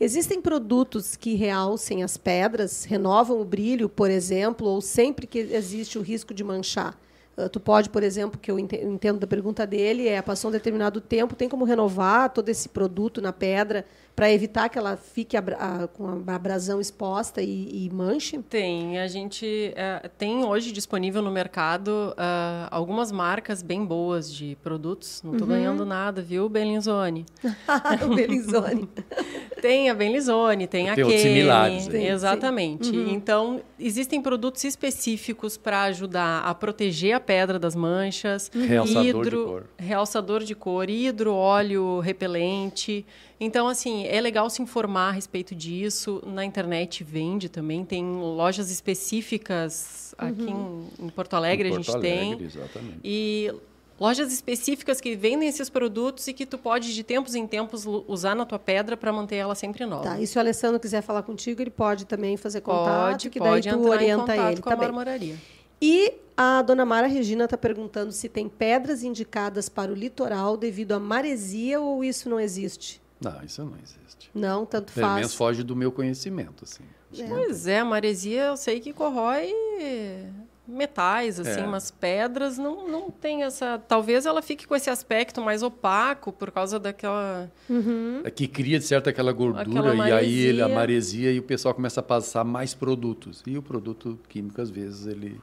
Existem produtos que realcem as pedras, renovam o brilho, por exemplo, ou sempre que existe o risco de manchar? Uh, tu pode, por exemplo, que eu entendo da pergunta dele, é passou um determinado tempo, tem como renovar todo esse produto na pedra para evitar que ela fique a, a, com a abrasão exposta e, e, manche? Tem. A gente é, tem hoje disponível no mercado uh, algumas marcas bem boas de produtos. Não estou uhum. ganhando nada, viu, Belinzone? o Belinzone. tem a Belinzone, tem, tem a Kene. similares. Exatamente. Uhum. Então, existem produtos específicos para ajudar a proteger a pedra das manchas. Realçador hidro, de cor. Realçador de cor, hidro, óleo, repelente. Então, assim, é legal se informar a respeito disso. Na internet vende também, tem lojas específicas aqui em, em Porto Alegre, Em a Porto gente Alegre, tem. Exatamente. E lojas específicas que vendem esses produtos e que tu pode, de tempos em tempos, usar na tua pedra para manter ela sempre nova. Tá, e se o Alessandro quiser falar contigo, ele pode também fazer contato, Pode, que daí pode tu orienta contato ele, com tá a bem. marmoraria. E a dona Mara Regina está perguntando se tem pedras indicadas para o litoral devido à maresia ou isso não existe? Não, isso não existe. Não, tanto Pelo faz. menos foge do meu conhecimento, assim. Pois é, a maresia eu sei que corrói metais, assim, É. mas pedras não, não tem essa... Talvez ela fique com esse aspecto mais opaco por causa daquela... É que cria, de certo, aquela gordura Aquela e aí ele, a maresia. maresia e o pessoal começa a passar mais produtos. E o produto químico, às vezes, ele...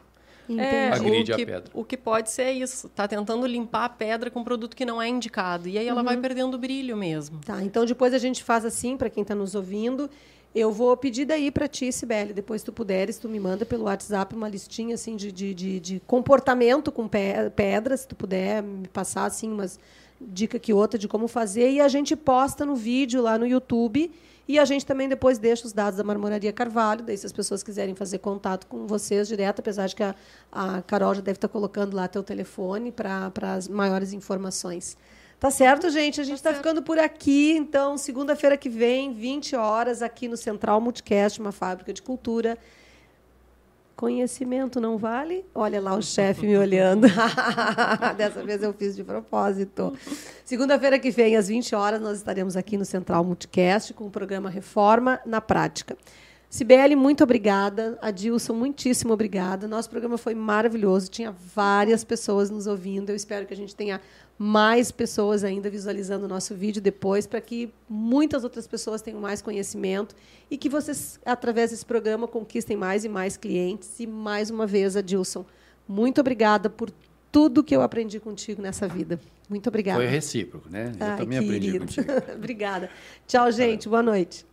É, Agride o a que, pedra. O que pode ser isso. Tá tentando limpar a pedra com um produto que não é indicado. E aí ela Uhum. vai perdendo brilho mesmo. Tá, então depois a gente faz assim, para quem está nos ouvindo. Eu vou pedir daí para ti, Sibeli, depois tu puderes, tu me manda pelo WhatsApp uma listinha assim de, de, de, de comportamento com pe- pedras, se tu puder me passar assim umas dica que outra de como fazer e a gente posta no vídeo lá no YouTube e a gente também depois deixa os dados da Marmoraria Carvalho, daí se as pessoas quiserem fazer contato com vocês direto, apesar de que a, a Carol já deve estar colocando lá teu telefone para as maiores informações. Tá certo, gente? A gente está ficando por aqui. Então, segunda-feira que vem, 20 horas, aqui no Central Multicast, uma fábrica de cultura. Conhecimento não vale? Olha lá o chefe me olhando. Dessa vez eu fiz de propósito. Segunda-feira que vem, às 20 horas, nós estaremos aqui no Central Multicast com o programa Reforma na Prática. Sibeli, muito obrigada. Adilson, muitíssimo obrigada. Nosso programa foi maravilhoso. Tinha várias pessoas nos ouvindo. Eu espero que a gente tenha mais pessoas ainda visualizando o nosso vídeo depois, para que muitas outras pessoas tenham mais conhecimento e que vocês, através desse programa, conquistem mais e mais clientes. E, mais uma vez, Adilson, muito obrigada por tudo que eu aprendi contigo nessa vida. Muito obrigada. Foi recíproco, né? Eu Ai, também aprendi querido. contigo. obrigada. Tchau, gente. Boa noite.